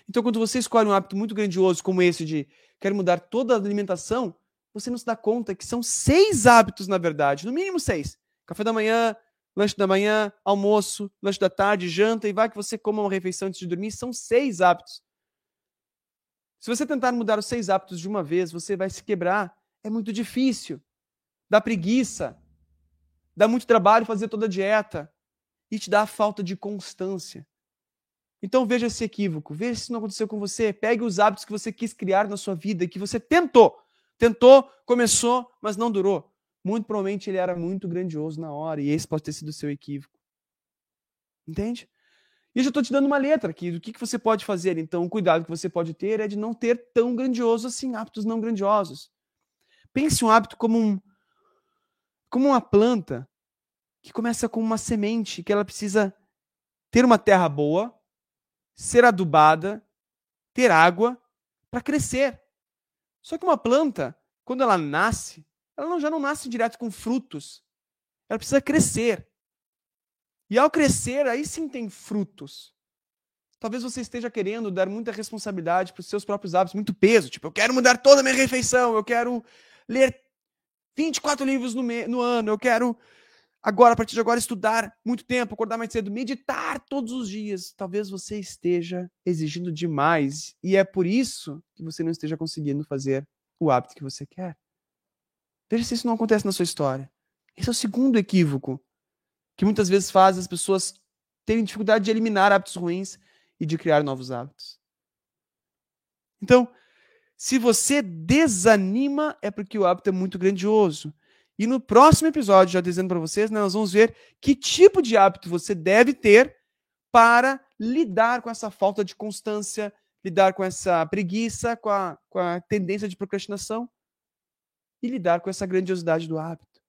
Então, quando você escolhe um hábito muito grandioso como esse de quero mudar toda a alimentação, você não se dá conta que são seis hábitos, na verdade, no mínimo seis. Café da manhã, lanche da manhã, almoço, lanche da tarde, janta, e vai que você coma uma refeição antes de dormir, são seis hábitos. Se você tentar mudar os seis hábitos de uma vez, você vai se quebrar. É muito difícil. Dá preguiça. Dá muito trabalho fazer toda a dieta. E te dá a falta de constância. Então veja esse equívoco, veja se não aconteceu com você. Pegue os hábitos que você quis criar na sua vida, que você tentou. Tentou, começou, mas não durou. Muito provavelmente ele era muito grandioso na hora, e esse pode ter sido o seu equívoco. Entende? E eu já estou te dando uma letra aqui do que, que você pode fazer. Então, o cuidado que você pode ter é de não ter tão grandioso assim, hábitos não grandiosos. Pense um hábito como um como uma planta que começa com uma semente, que ela precisa ter uma terra boa, ser adubada, ter água para crescer. Só que uma planta, quando ela nasce, ela já não nasce direto com frutos. Ela precisa crescer. E ao crescer, aí sim tem frutos. Talvez você esteja querendo dar muita responsabilidade para os seus próprios hábitos, muito peso. Tipo, eu quero mudar toda a minha refeição, eu quero ler 24 livros no, me no ano, eu quero agora, a partir de agora, estudar muito tempo, acordar mais cedo, meditar todos os dias. Talvez você esteja exigindo demais e é por isso que você não esteja conseguindo fazer o hábito que você quer. Veja se isso não acontece na sua história. Esse é o segundo equívoco que muitas vezes faz as pessoas terem dificuldade de eliminar hábitos ruins e de criar novos hábitos. Então, se você desanima, é porque o hábito é muito grandioso. E no próximo episódio, já dizendo para vocês, né, nós vamos ver que tipo de hábito você deve ter para lidar com essa falta de constância, lidar com essa preguiça, com a, com a tendência de procrastinação e lidar com essa grandiosidade do hábito.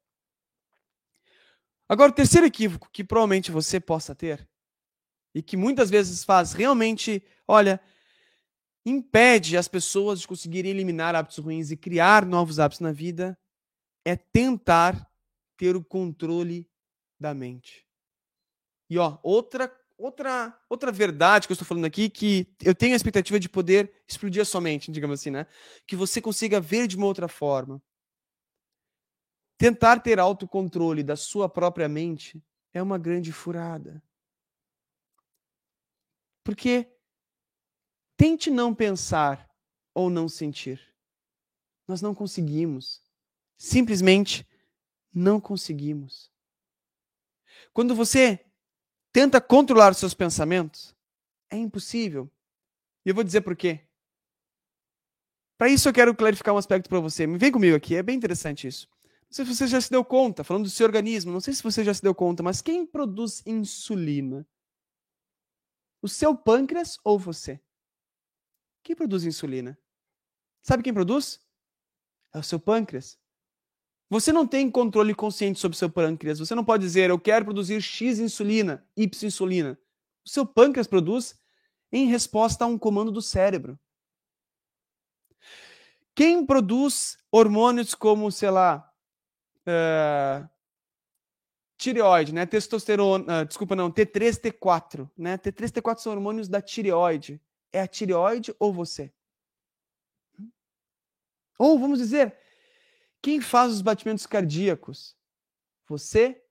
Agora, o terceiro equívoco que provavelmente você possa ter, e que muitas vezes faz realmente, olha, impede as pessoas de conseguirem eliminar hábitos ruins e criar novos hábitos na vida, é tentar ter o controle da mente. E ó, outra outra outra verdade que eu estou falando aqui que eu tenho a expectativa de poder explodir a sua mente, digamos assim, né? Que você consiga ver de uma outra forma. Tentar ter autocontrole da sua própria mente é uma grande furada. Porque tente não pensar ou não sentir. Nós não conseguimos. Simplesmente não conseguimos. Quando você tenta controlar seus pensamentos, é impossível. E eu vou dizer por quê. Para isso eu quero clarificar um aspecto para você. Vem comigo aqui, é bem interessante isso. Não sei se você já se deu conta, falando do seu organismo, não sei se você já se deu conta, mas quem produz insulina? O seu pâncreas ou você? Quem produz insulina? Sabe quem produz? É o seu pâncreas. Você não tem controle consciente sobre seu pâncreas. Você não pode dizer, eu quero produzir X insulina, Y insulina. O seu pâncreas produz em resposta a um comando do cérebro. Quem produz hormônios como, sei lá, uh, tireoide, né? Testosterona, uh, desculpa, não, T3, T4, né? T3, T4 são hormônios da tireoide. É a tireoide ou você? Ou vamos dizer, quem faz os batimentos cardíacos? Você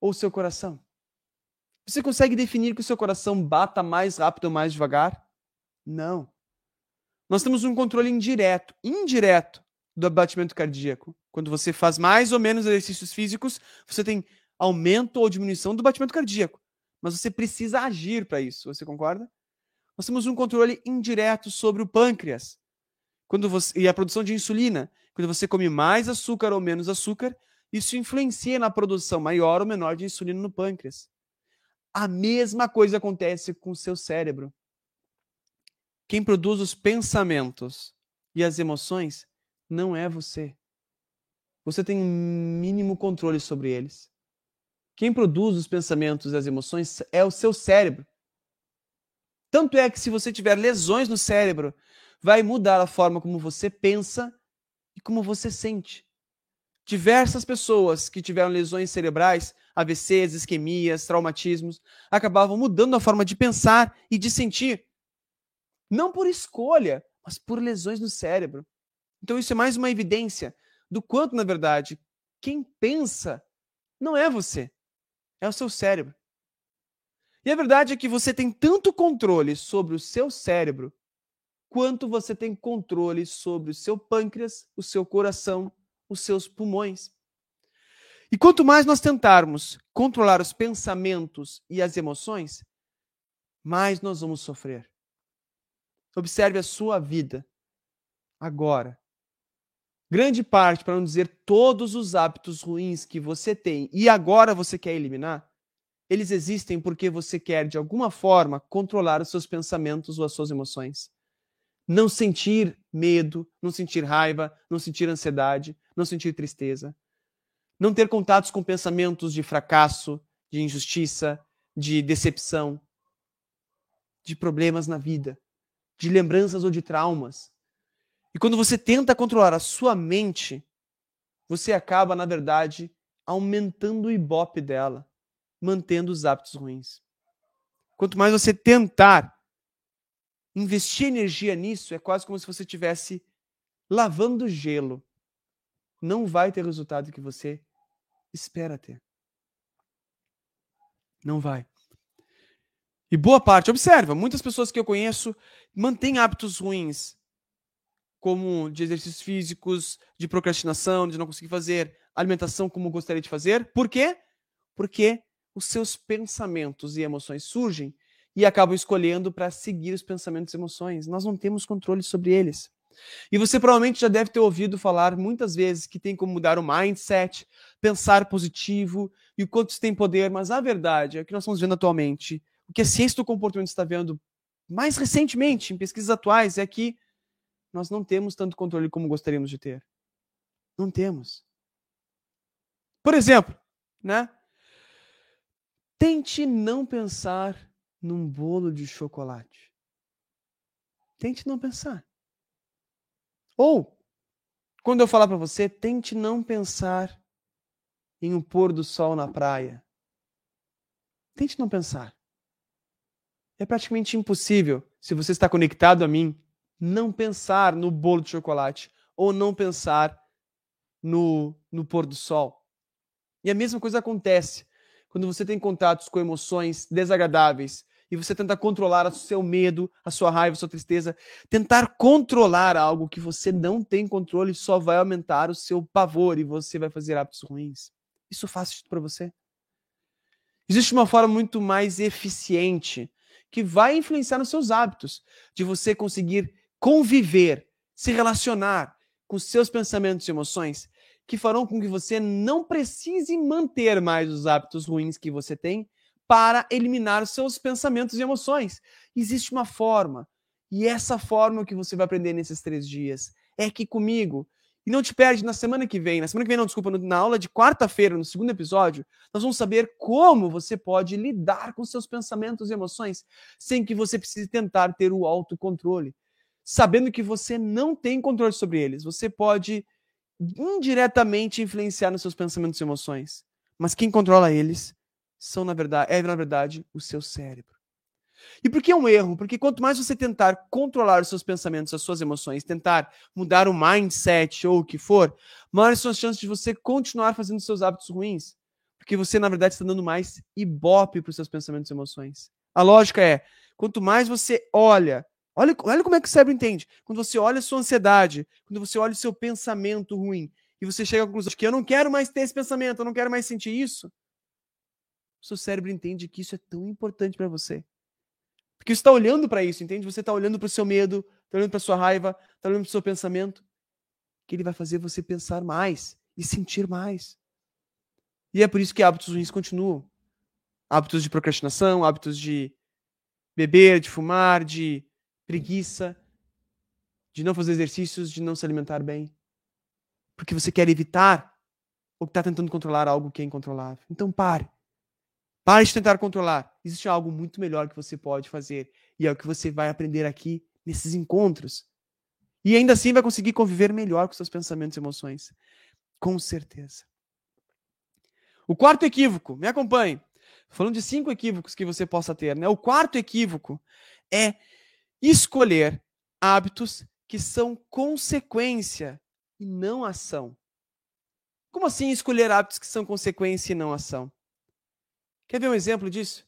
ou seu coração? Você consegue definir que o seu coração bata mais rápido ou mais devagar? Não. Nós temos um controle indireto, indireto do abatimento cardíaco. Quando você faz mais ou menos exercícios físicos, você tem aumento ou diminuição do batimento cardíaco. Mas você precisa agir para isso, você concorda? Nós temos um controle indireto sobre o pâncreas. Quando você, e a produção de insulina. Quando você come mais açúcar ou menos açúcar, isso influencia na produção maior ou menor de insulina no pâncreas. A mesma coisa acontece com o seu cérebro. Quem produz os pensamentos e as emoções não é você. Você tem um mínimo controle sobre eles. Quem produz os pensamentos e as emoções é o seu cérebro. Tanto é que se você tiver lesões no cérebro, vai mudar a forma como você pensa e como você sente. Diversas pessoas que tiveram lesões cerebrais, AVCs, isquemias, traumatismos, acabavam mudando a forma de pensar e de sentir. Não por escolha, mas por lesões no cérebro. Então, isso é mais uma evidência do quanto, na verdade, quem pensa não é você, é o seu cérebro. E a verdade é que você tem tanto controle sobre o seu cérebro quanto você tem controle sobre o seu pâncreas, o seu coração, os seus pulmões. E quanto mais nós tentarmos controlar os pensamentos e as emoções, mais nós vamos sofrer. Observe a sua vida agora. Grande parte, para não dizer todos os hábitos ruins que você tem e agora você quer eliminar, eles existem porque você quer, de alguma forma, controlar os seus pensamentos ou as suas emoções não sentir medo, não sentir raiva, não sentir ansiedade, não sentir tristeza, não ter contatos com pensamentos de fracasso, de injustiça, de decepção, de problemas na vida, de lembranças ou de traumas. E quando você tenta controlar a sua mente, você acaba, na verdade, aumentando o ibope dela, mantendo os hábitos ruins. Quanto mais você tentar investir energia nisso é quase como se você estivesse lavando gelo. Não vai ter o resultado que você espera ter. Não vai. E boa parte, observa, muitas pessoas que eu conheço mantêm hábitos ruins, como de exercícios físicos, de procrastinação, de não conseguir fazer alimentação como gostaria de fazer. Por quê? Porque os seus pensamentos e emoções surgem e acabam escolhendo para seguir os pensamentos e emoções. Nós não temos controle sobre eles. E você provavelmente já deve ter ouvido falar muitas vezes que tem como mudar o mindset, pensar positivo e o quanto isso tem poder, mas a verdade é que nós estamos vendo atualmente, o que a ciência do comportamento está vendo mais recentemente, em pesquisas atuais, é que nós não temos tanto controle como gostaríamos de ter. Não temos. Por exemplo, né? Tente não pensar num bolo de chocolate. Tente não pensar. Ou, quando eu falar para você, tente não pensar em um pôr do sol na praia. Tente não pensar. É praticamente impossível, se você está conectado a mim, não pensar no bolo de chocolate ou não pensar no, no pôr do sol. E a mesma coisa acontece quando você tem contatos com emoções desagradáveis e você tenta controlar o seu medo, a sua raiva, a sua tristeza. Tentar controlar algo que você não tem controle só vai aumentar o seu pavor e você vai fazer hábitos ruins. Isso faz sentido para você? Existe uma forma muito mais eficiente que vai influenciar nos seus hábitos, de você conseguir conviver, se relacionar com seus pensamentos e emoções, que farão com que você não precise manter mais os hábitos ruins que você tem para eliminar os seus pensamentos e emoções. Existe uma forma, e essa forma que você vai aprender nesses três dias é que comigo e não te perde na semana que vem. Na semana que vem, não, desculpa, na aula de quarta-feira, no segundo episódio, nós vamos saber como você pode lidar com seus pensamentos e emoções sem que você precise tentar ter o autocontrole. Sabendo que você não tem controle sobre eles. Você pode indiretamente influenciar nos seus pensamentos e emoções. Mas quem controla eles são, na verdade, é, na verdade, o seu cérebro. E por que é um erro? Porque quanto mais você tentar controlar os seus pensamentos, as suas emoções, tentar mudar o mindset ou o que for, maiores são as chances de você continuar fazendo seus hábitos ruins. Porque você, na verdade, está dando mais ibope para os seus pensamentos e emoções. A lógica é: quanto mais você olha, olha, olha como é que o cérebro entende. Quando você olha a sua ansiedade, quando você olha o seu pensamento ruim, e você chega à conclusão de que eu não quero mais ter esse pensamento, eu não quero mais sentir isso, seu cérebro entende que isso é tão importante para você porque você está olhando para isso, entende? Você está olhando para o seu medo, está olhando para sua raiva, está olhando para o seu pensamento, que ele vai fazer você pensar mais e sentir mais. E é por isso que hábitos ruins continuam. Hábitos de procrastinação, hábitos de beber, de fumar, de preguiça, de não fazer exercícios, de não se alimentar bem. Porque você quer evitar ou está tentando controlar algo que é incontrolável. Então pare. Pare de tentar controlar. Existe algo muito melhor que você pode fazer. E é o que você vai aprender aqui nesses encontros. E ainda assim vai conseguir conviver melhor com seus pensamentos e emoções. Com certeza. O quarto equívoco, me acompanhe. Falando de cinco equívocos que você possa ter, né? O quarto equívoco é escolher hábitos que são consequência e não ação. Como assim escolher hábitos que são consequência e não ação? Quer ver um exemplo disso?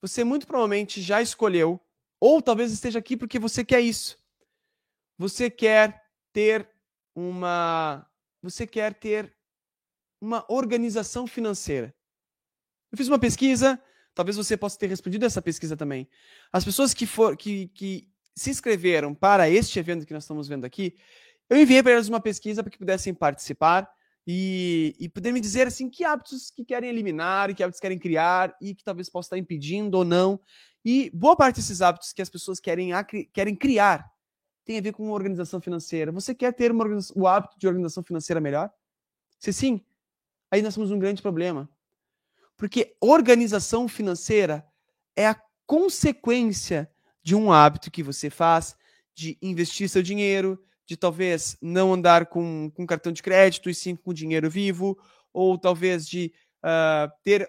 Você muito provavelmente já escolheu, ou talvez esteja aqui porque você quer isso. Você quer ter uma. Você quer ter uma organização financeira. Eu fiz uma pesquisa, talvez você possa ter respondido essa pesquisa também. As pessoas que, for, que, que se inscreveram para este evento que nós estamos vendo aqui, eu enviei para elas uma pesquisa para que pudessem participar e, e poder me dizer assim que hábitos que querem eliminar e que hábitos querem criar e que talvez possa estar impedindo ou não. E boa parte desses hábitos que as pessoas querem, querem criar tem a ver com organização financeira. Você quer ter uma, o hábito de organização financeira melhor? Se sim, aí nós temos um grande problema. Porque organização financeira é a consequência de um hábito que você faz de investir seu dinheiro, de talvez não andar com, com cartão de crédito e sim com dinheiro vivo, ou talvez de uh, ter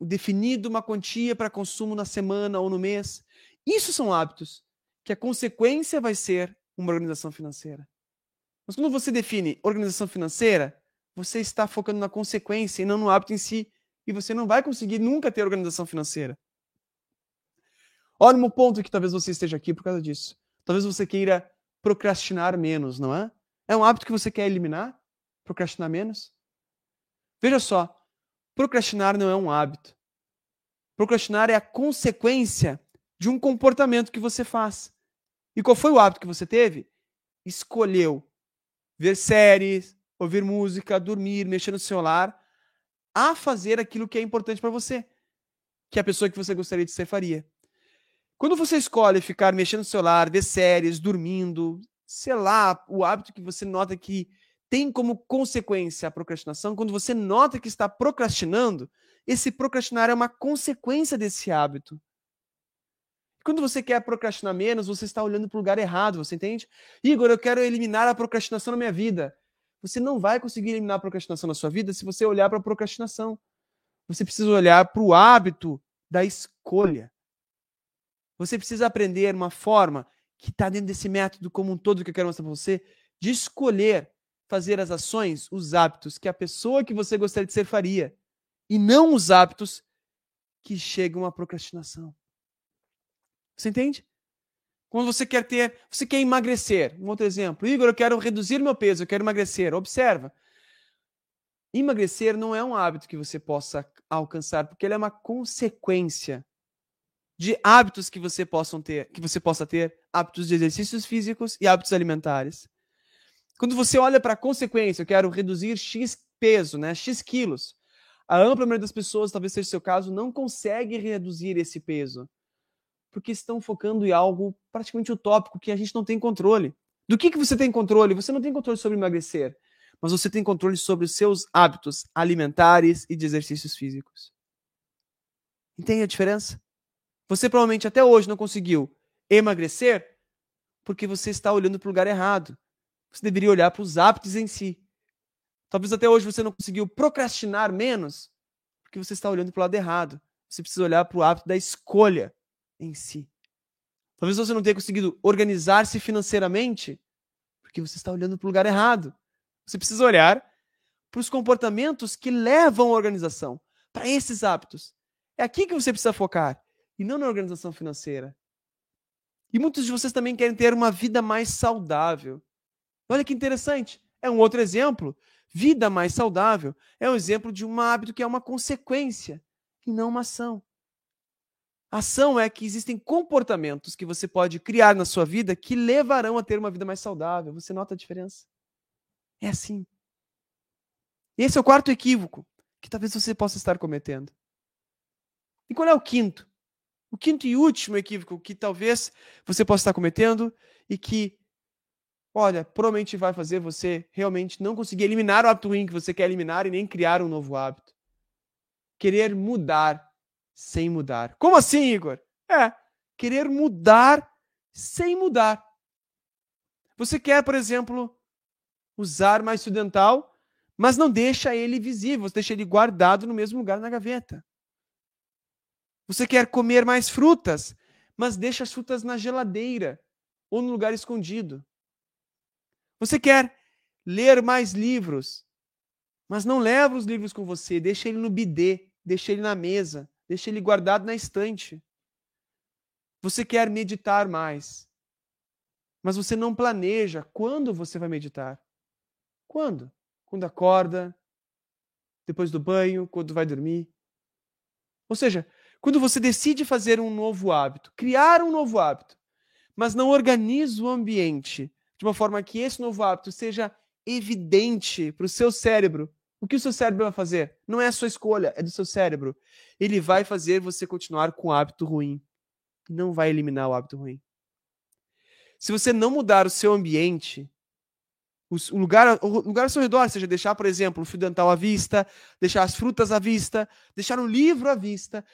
definido uma quantia para consumo na semana ou no mês. Isso são hábitos que a consequência vai ser uma organização financeira. Mas quando você define organização financeira, você está focando na consequência e não no hábito em si, e você não vai conseguir nunca ter organização financeira. Olha um ponto que talvez você esteja aqui por causa disso. Talvez você queira procrastinar menos, não é? É um hábito que você quer eliminar? Procrastinar menos? Veja só, procrastinar não é um hábito. Procrastinar é a consequência de um comportamento que você faz. E qual foi o hábito que você teve? Escolheu ver séries, ouvir música, dormir, mexer no celular, a fazer aquilo que é importante para você, que a pessoa que você gostaria de ser faria. Quando você escolhe ficar mexendo no celular, ver séries, dormindo, sei lá, o hábito que você nota que tem como consequência a procrastinação, quando você nota que está procrastinando, esse procrastinar é uma consequência desse hábito. Quando você quer procrastinar menos, você está olhando para o lugar errado, você entende? Igor, eu quero eliminar a procrastinação na minha vida. Você não vai conseguir eliminar a procrastinação na sua vida se você olhar para a procrastinação. Você precisa olhar para o hábito da escolha. Você precisa aprender uma forma que está dentro desse método como um todo que eu quero mostrar para você, de escolher fazer as ações, os hábitos que a pessoa que você gostaria de ser faria e não os hábitos que chegam à procrastinação. Você entende? Quando você quer ter, você quer emagrecer. Um outro exemplo. Igor, eu quero reduzir meu peso, eu quero emagrecer. Observa. Emagrecer não é um hábito que você possa alcançar, porque ele é uma consequência de hábitos que você possam ter, que você possa ter, hábitos de exercícios físicos e hábitos alimentares. Quando você olha para a consequência, eu quero reduzir X peso, né, X quilos a ampla maioria das pessoas, talvez seja o seu caso, não consegue reduzir esse peso. Porque estão focando em algo praticamente utópico que a gente não tem controle. Do que, que você tem controle? Você não tem controle sobre emagrecer, mas você tem controle sobre os seus hábitos alimentares e de exercícios físicos. Entende a diferença? Você provavelmente até hoje não conseguiu emagrecer porque você está olhando para o lugar errado. Você deveria olhar para os hábitos em si. Talvez até hoje você não conseguiu procrastinar menos porque você está olhando para o lado errado. Você precisa olhar para o hábito da escolha em si. Talvez você não tenha conseguido organizar-se financeiramente porque você está olhando para o lugar errado. Você precisa olhar para os comportamentos que levam à organização, para esses hábitos. É aqui que você precisa focar e não na organização financeira. E muitos de vocês também querem ter uma vida mais saudável. Olha que interessante. É um outro exemplo Vida mais saudável é um exemplo de um hábito que é uma consequência e não uma ação. Ação é que existem comportamentos que você pode criar na sua vida que levarão a ter uma vida mais saudável. Você nota a diferença? É assim. Esse é o quarto equívoco que talvez você possa estar cometendo. E qual é o quinto? O quinto e último equívoco que talvez você possa estar cometendo e que olha, provavelmente vai fazer você realmente não conseguir eliminar o hábito ruim que você quer eliminar e nem criar um novo hábito. Querer mudar sem mudar. Como assim, Igor? É, querer mudar sem mudar. Você quer, por exemplo, usar mais fio dental, mas não deixa ele visível, você deixa ele guardado no mesmo lugar na gaveta. Você quer comer mais frutas, mas deixa as frutas na geladeira ou no lugar escondido. Você quer ler mais livros, mas não leva os livros com você, deixa ele no bidê, deixa ele na mesa, deixa ele guardado na estante. Você quer meditar mais, mas você não planeja quando você vai meditar. Quando? Quando acorda, depois do banho, quando vai dormir. Ou seja, quando você decide fazer um novo hábito, criar um novo hábito, mas não organiza o ambiente de uma forma que esse novo hábito seja evidente para o seu cérebro. O que o seu cérebro vai fazer? Não é a sua escolha, é do seu cérebro. Ele vai fazer você continuar com o hábito ruim. Não vai eliminar o hábito ruim. Se você não mudar o seu ambiente, o lugar, o lugar ao seu redor, seja deixar, por exemplo, o fio dental à vista, deixar as frutas à vista, deixar o livro à vista,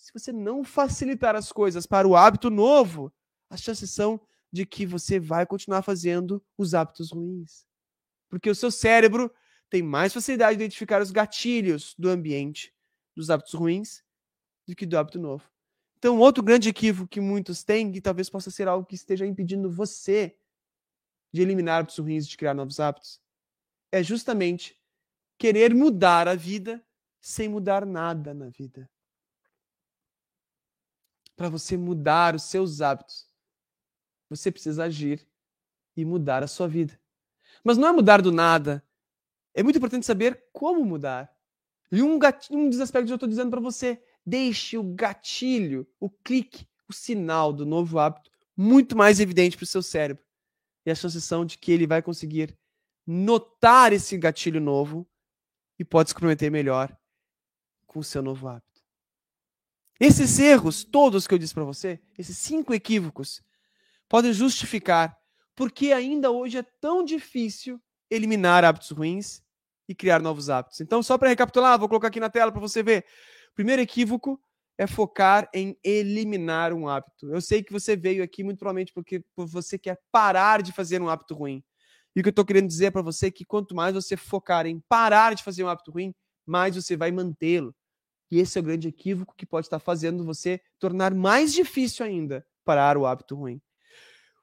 se você não facilitar as coisas para o hábito novo, as chances são de que você vai continuar fazendo os hábitos ruins. Porque o seu cérebro tem mais facilidade de identificar os gatilhos do ambiente dos hábitos ruins do que do hábito novo. Então, outro grande equívoco que muitos têm, e talvez possa ser algo que esteja impedindo você de eliminar hábitos ruins e de criar novos hábitos, é justamente querer mudar a vida sem mudar nada na vida. Para você mudar os seus hábitos, você precisa agir e mudar a sua vida. Mas não é mudar do nada. É muito importante saber como mudar. E um, gatilho, um dos aspectos que eu estou dizendo para você, deixe o gatilho, o clique, o sinal do novo hábito muito mais evidente para o seu cérebro. E a sensação de que ele vai conseguir notar esse gatilho novo e pode se comprometer melhor com o seu novo hábito. Esses erros, todos que eu disse para você, esses cinco equívocos, podem justificar porque ainda hoje é tão difícil eliminar hábitos ruins e criar novos hábitos. Então, só para recapitular, vou colocar aqui na tela para você ver. Primeiro equívoco é focar em eliminar um hábito. Eu sei que você veio aqui muito provavelmente porque você quer parar de fazer um hábito ruim. E o que eu estou querendo dizer para você é que quanto mais você focar em parar de fazer um hábito ruim, mais você vai mantê-lo. E esse é o grande equívoco que pode estar fazendo você tornar mais difícil ainda parar o hábito ruim.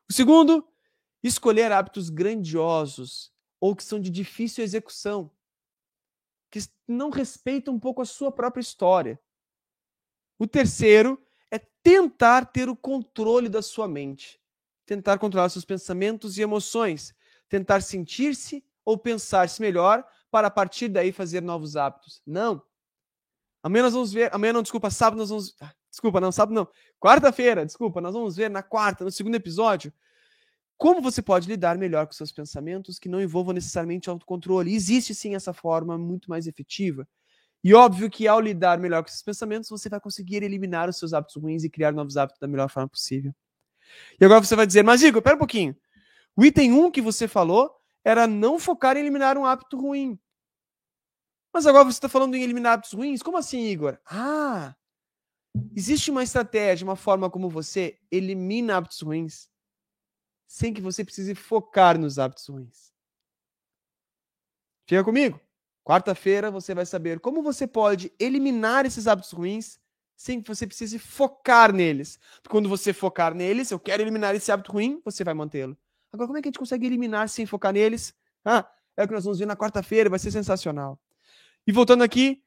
O segundo, escolher hábitos grandiosos ou que são de difícil execução, que não respeitam um pouco a sua própria história. O terceiro é tentar ter o controle da sua mente, tentar controlar seus pensamentos e emoções, tentar sentir-se ou pensar-se melhor para a partir daí fazer novos hábitos. Não. Amanhã nós vamos ver, amanhã não, desculpa, sábado nós vamos, ah, desculpa, não, sábado não, quarta-feira, desculpa, nós vamos ver na quarta, no segundo episódio, como você pode lidar melhor com seus pensamentos que não envolvam necessariamente autocontrole. existe sim essa forma muito mais efetiva. E óbvio que ao lidar melhor com esses pensamentos, você vai conseguir eliminar os seus hábitos ruins e criar novos hábitos da melhor forma possível. E agora você vai dizer, mas Igor, pera um pouquinho. O item 1 que você falou era não focar em eliminar um hábito ruim. Mas agora você está falando em eliminar hábitos ruins? Como assim, Igor? Ah, existe uma estratégia, uma forma como você elimina hábitos ruins sem que você precise focar nos hábitos ruins. Fica comigo. Quarta-feira você vai saber como você pode eliminar esses hábitos ruins sem que você precise focar neles. Quando você focar neles, eu quero eliminar esse hábito ruim, você vai mantê-lo. Agora, como é que a gente consegue eliminar sem focar neles? Ah, é o que nós vamos ver na quarta-feira, vai ser sensacional. E voltando aqui,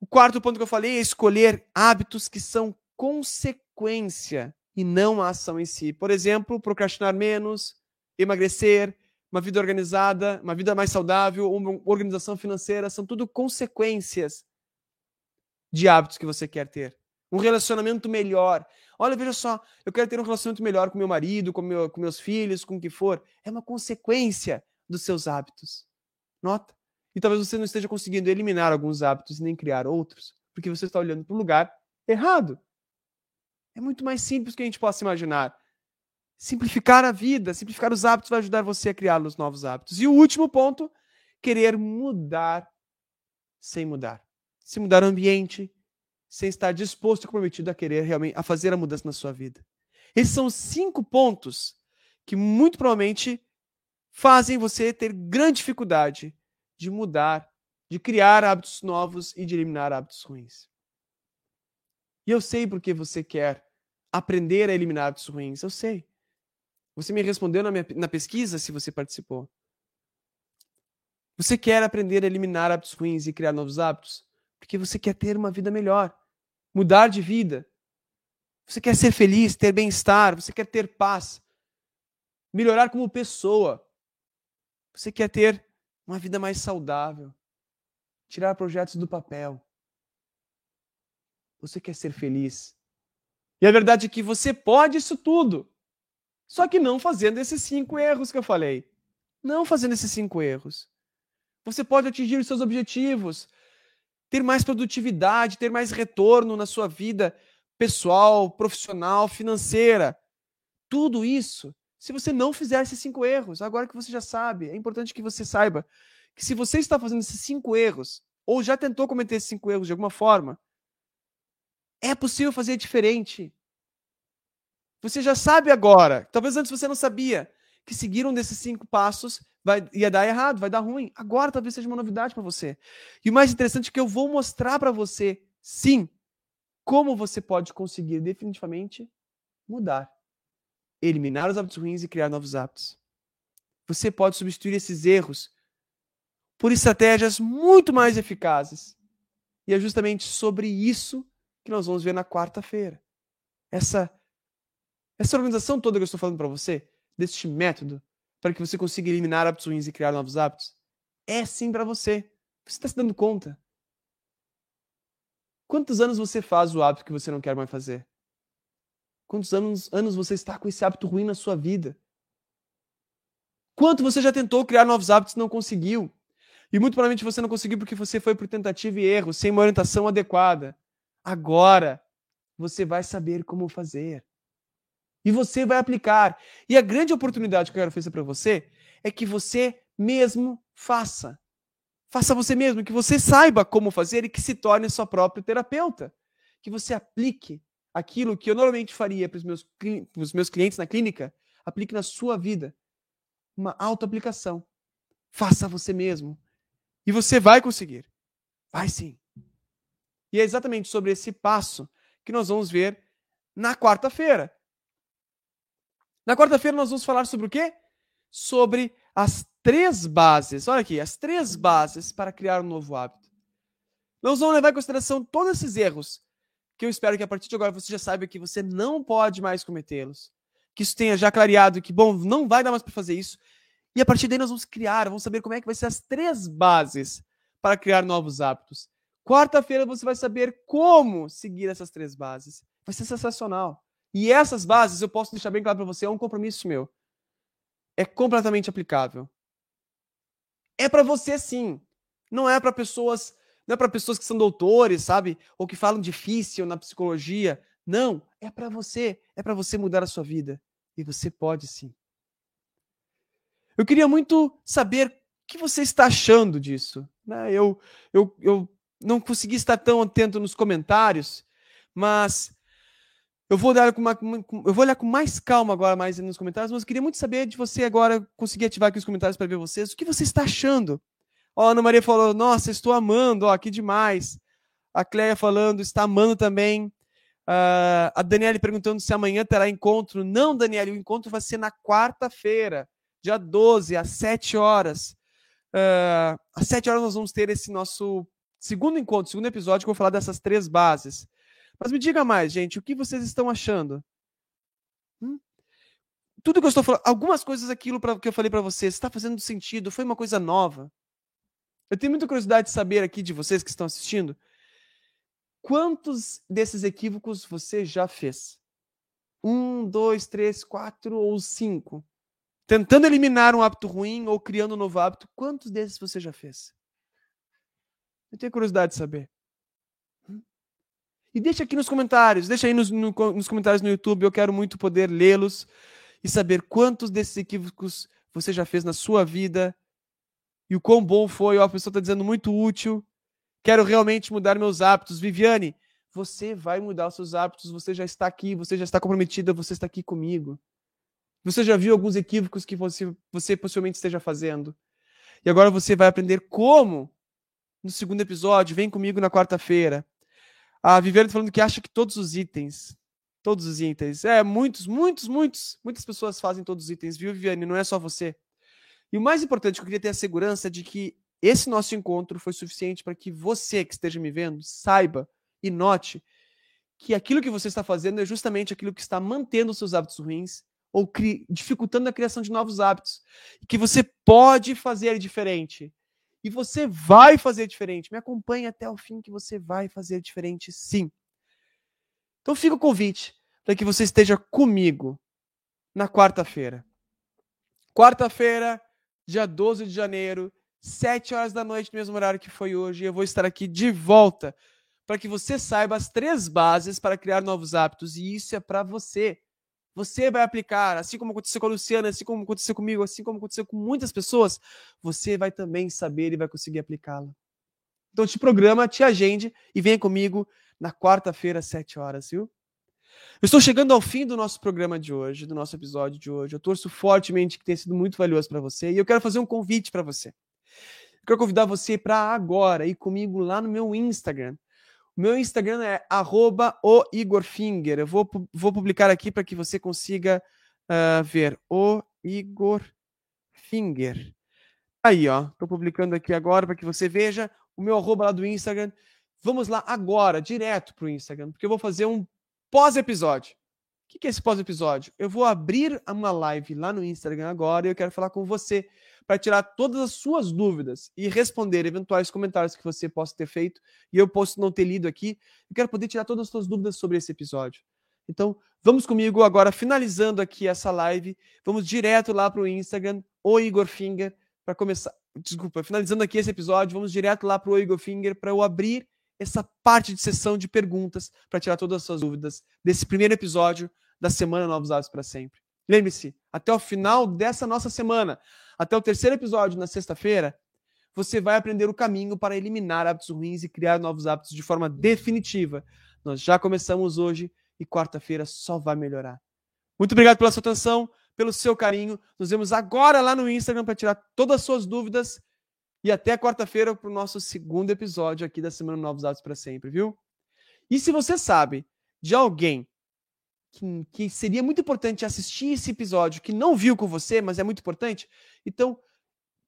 o quarto ponto que eu falei é escolher hábitos que são consequência e não a ação em si. Por exemplo, procrastinar menos, emagrecer, uma vida organizada, uma vida mais saudável, uma organização financeira, são tudo consequências de hábitos que você quer ter. Um relacionamento melhor. Olha, veja só, eu quero ter um relacionamento melhor com meu marido, com, meu, com meus filhos, com o que for. É uma consequência dos seus hábitos. Nota? E talvez você não esteja conseguindo eliminar alguns hábitos e nem criar outros, porque você está olhando para o lugar errado. É muito mais simples do que a gente possa imaginar. Simplificar a vida, simplificar os hábitos vai ajudar você a criar os novos hábitos. E o último ponto, querer mudar sem mudar. Se mudar o ambiente, sem estar disposto e comprometido a querer realmente a fazer a mudança na sua vida. Esses são cinco pontos que muito provavelmente fazem você ter grande dificuldade de mudar, de criar hábitos novos e de eliminar hábitos ruins. E eu sei porque você quer aprender a eliminar hábitos ruins. Eu sei. Você me respondeu na, minha, na pesquisa se você participou. Você quer aprender a eliminar hábitos ruins e criar novos hábitos? Porque você quer ter uma vida melhor mudar de vida. Você quer ser feliz, ter bem-estar, você quer ter paz, melhorar como pessoa. Você quer ter uma vida mais saudável, tirar projetos do papel. Você quer ser feliz. E a verdade é que você pode isso tudo, só que não fazendo esses cinco erros que eu falei. Não fazendo esses cinco erros. Você pode atingir os seus objetivos, ter mais produtividade, ter mais retorno na sua vida pessoal, profissional, financeira. Tudo isso, se você não fizer esses cinco erros, agora que você já sabe, é importante que você saiba que se você está fazendo esses cinco erros, ou já tentou cometer esses cinco erros de alguma forma, é possível fazer diferente. Você já sabe agora, talvez antes você não sabia, que seguir um desses cinco passos vai, ia dar errado, vai dar ruim. Agora talvez seja uma novidade para você. E o mais interessante é que eu vou mostrar para você, sim, como você pode conseguir definitivamente mudar, eliminar os hábitos ruins e criar novos hábitos. Você pode substituir esses erros por estratégias muito mais eficazes. E é justamente sobre isso que nós vamos ver na quarta-feira. Essa essa organização toda que eu estou falando para você, deste método, para que você consiga eliminar hábitos ruins e criar novos hábitos? É sim para você. Você está se dando conta? Quantos anos você faz o hábito que você não quer mais fazer? Quantos anos, anos você está com esse hábito ruim na sua vida? Quanto você já tentou criar novos hábitos e não conseguiu? E muito provavelmente você não conseguiu porque você foi por tentativa e erro, sem uma orientação adequada. Agora você vai saber como fazer. E você vai aplicar. E a grande oportunidade que eu quero oferecer para você é que você mesmo faça. Faça você mesmo, que você saiba como fazer e que se torne seu próprio terapeuta. Que você aplique aquilo que eu normalmente faria para os meus, os meus clientes na clínica, aplique na sua vida. Uma auto-aplicação. Faça você mesmo. E você vai conseguir. Vai sim. E é exatamente sobre esse passo que nós vamos ver na quarta-feira. Na quarta-feira nós vamos falar sobre o quê? Sobre as três bases. Olha aqui, as três bases para criar um novo hábito. Nós vamos levar em consideração todos esses erros, que eu espero que a partir de agora você já saiba que você não pode mais cometê-los. Que isso tenha já clareado que, bom, não vai dar mais para fazer isso. E a partir daí nós vamos criar, vamos saber como é que vai ser as três bases para criar novos hábitos. Quarta-feira você vai saber como seguir essas três bases. Vai ser sensacional. E essas bases, eu posso deixar bem claro para você, é um compromisso meu. É completamente aplicável. É para você sim. Não é para pessoas, não é para pessoas que são doutores, sabe? Ou que falam difícil na psicologia. Não, é para você. É para você mudar a sua vida. E você pode sim. Eu queria muito saber o que você está achando disso. Né? Eu, eu, eu não consegui estar tão atento nos comentários, mas eu vou, olhar com uma, eu vou olhar com mais calma agora mais nos comentários, mas eu queria muito saber de você agora, conseguir ativar aqui os comentários para ver vocês. O que você está achando? Ó, a Ana Maria falou, nossa, estou amando, ó, que demais. A Cleia falando, está amando também. Uh, a Daniele perguntando se amanhã terá encontro. Não, Daniele, o encontro vai ser na quarta-feira, dia 12, às 7 horas. Uh, às 7 horas nós vamos ter esse nosso segundo encontro, segundo episódio, que eu vou falar dessas três bases. Mas me diga mais, gente, o que vocês estão achando? Hum? Tudo que eu estou falando, algumas coisas aquilo pra, que eu falei para vocês, está fazendo sentido? Foi uma coisa nova? Eu tenho muita curiosidade de saber aqui de vocês que estão assistindo, quantos desses equívocos você já fez? Um, dois, três, quatro ou cinco? Tentando eliminar um hábito ruim ou criando um novo hábito, quantos desses você já fez? Eu tenho curiosidade de saber. E deixa aqui nos comentários, deixa aí nos, no, nos comentários no YouTube, eu quero muito poder lê-los e saber quantos desses equívocos você já fez na sua vida e o quão bom foi. Ó, a pessoa está dizendo muito útil. Quero realmente mudar meus hábitos. Viviane, você vai mudar os seus hábitos, você já está aqui, você já está comprometida, você está aqui comigo. Você já viu alguns equívocos que você, você possivelmente esteja fazendo. E agora você vai aprender como no segundo episódio. Vem comigo na quarta-feira. A Viviane tá falando que acha que todos os itens, todos os itens, é, muitos, muitos, muitos, muitas pessoas fazem todos os itens, viu, Viviane? Não é só você. E o mais importante, eu queria ter a segurança de que esse nosso encontro foi suficiente para que você que esteja me vendo saiba e note que aquilo que você está fazendo é justamente aquilo que está mantendo os seus hábitos ruins ou dificultando a criação de novos hábitos. E que você pode fazer diferente. E você vai fazer diferente. Me acompanhe até o fim que você vai fazer diferente, sim. Então fica o convite para que você esteja comigo na quarta-feira. Quarta-feira, dia 12 de janeiro, 7 horas da noite, no mesmo horário que foi hoje. Eu vou estar aqui de volta para que você saiba as três bases para criar novos hábitos. E isso é para você. Você vai aplicar, assim como aconteceu com a Luciana, assim como aconteceu comigo, assim como aconteceu com muitas pessoas, você vai também saber e vai conseguir aplicá-la. Então te programa, te agende e venha comigo na quarta-feira às 7 horas, viu? Eu estou chegando ao fim do nosso programa de hoje, do nosso episódio de hoje. Eu torço fortemente que tenha sido muito valioso para você e eu quero fazer um convite para você. Eu quero convidar você para agora ir comigo lá no meu Instagram, o meu Instagram é o Igorfinger. Eu vou, vou publicar aqui para que você consiga uh, ver. O Igor Finger. Aí, ó. Estou publicando aqui agora para que você veja o meu arroba lá do Instagram. Vamos lá agora, direto para o Instagram, porque eu vou fazer um pós-episódio que, que é esse pós-episódio? Eu vou abrir uma live lá no Instagram agora e eu quero falar com você para tirar todas as suas dúvidas e responder eventuais comentários que você possa ter feito e eu posso não ter lido aqui. Eu quero poder tirar todas as suas dúvidas sobre esse episódio. Então, vamos comigo agora, finalizando aqui essa live. Vamos direto lá para o Instagram, o Igor Finger, para começar. Desculpa, finalizando aqui esse episódio, vamos direto lá para o Igor Finger para eu abrir essa parte de sessão de perguntas para tirar todas as suas dúvidas desse primeiro episódio da semana Novos Hábitos para Sempre. Lembre-se, até o final dessa nossa semana, até o terceiro episódio na sexta-feira, você vai aprender o caminho para eliminar hábitos ruins e criar novos hábitos de forma definitiva. Nós já começamos hoje e quarta-feira só vai melhorar. Muito obrigado pela sua atenção, pelo seu carinho. Nos vemos agora lá no Instagram para tirar todas as suas dúvidas. E até quarta-feira para o nosso segundo episódio aqui da Semana Novos Hábitos para Sempre, viu? E se você sabe de alguém que, que, seria muito importante assistir esse episódio, que não viu com você, mas é muito importante, então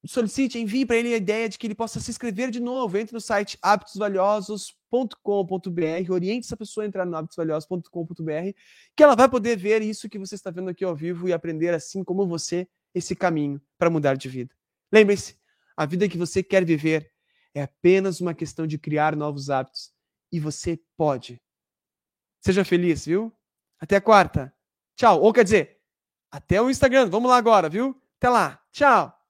solicite, envie para ele a ideia de que ele possa se inscrever de novo. Entre no site hábitosvaliosos.com.br, oriente essa pessoa a entrar no hábitosvaliosos.com.br, que ela vai poder ver isso que você está vendo aqui ao vivo e aprender, assim como você, esse caminho para mudar de vida. Lembre-se, a vida que você quer viver é apenas uma questão de criar novos hábitos e você pode. Seja feliz, viu? Até a quarta. Tchau. Ou quer dizer, até o Instagram. Vamos lá agora, viu? Até lá. Tchau.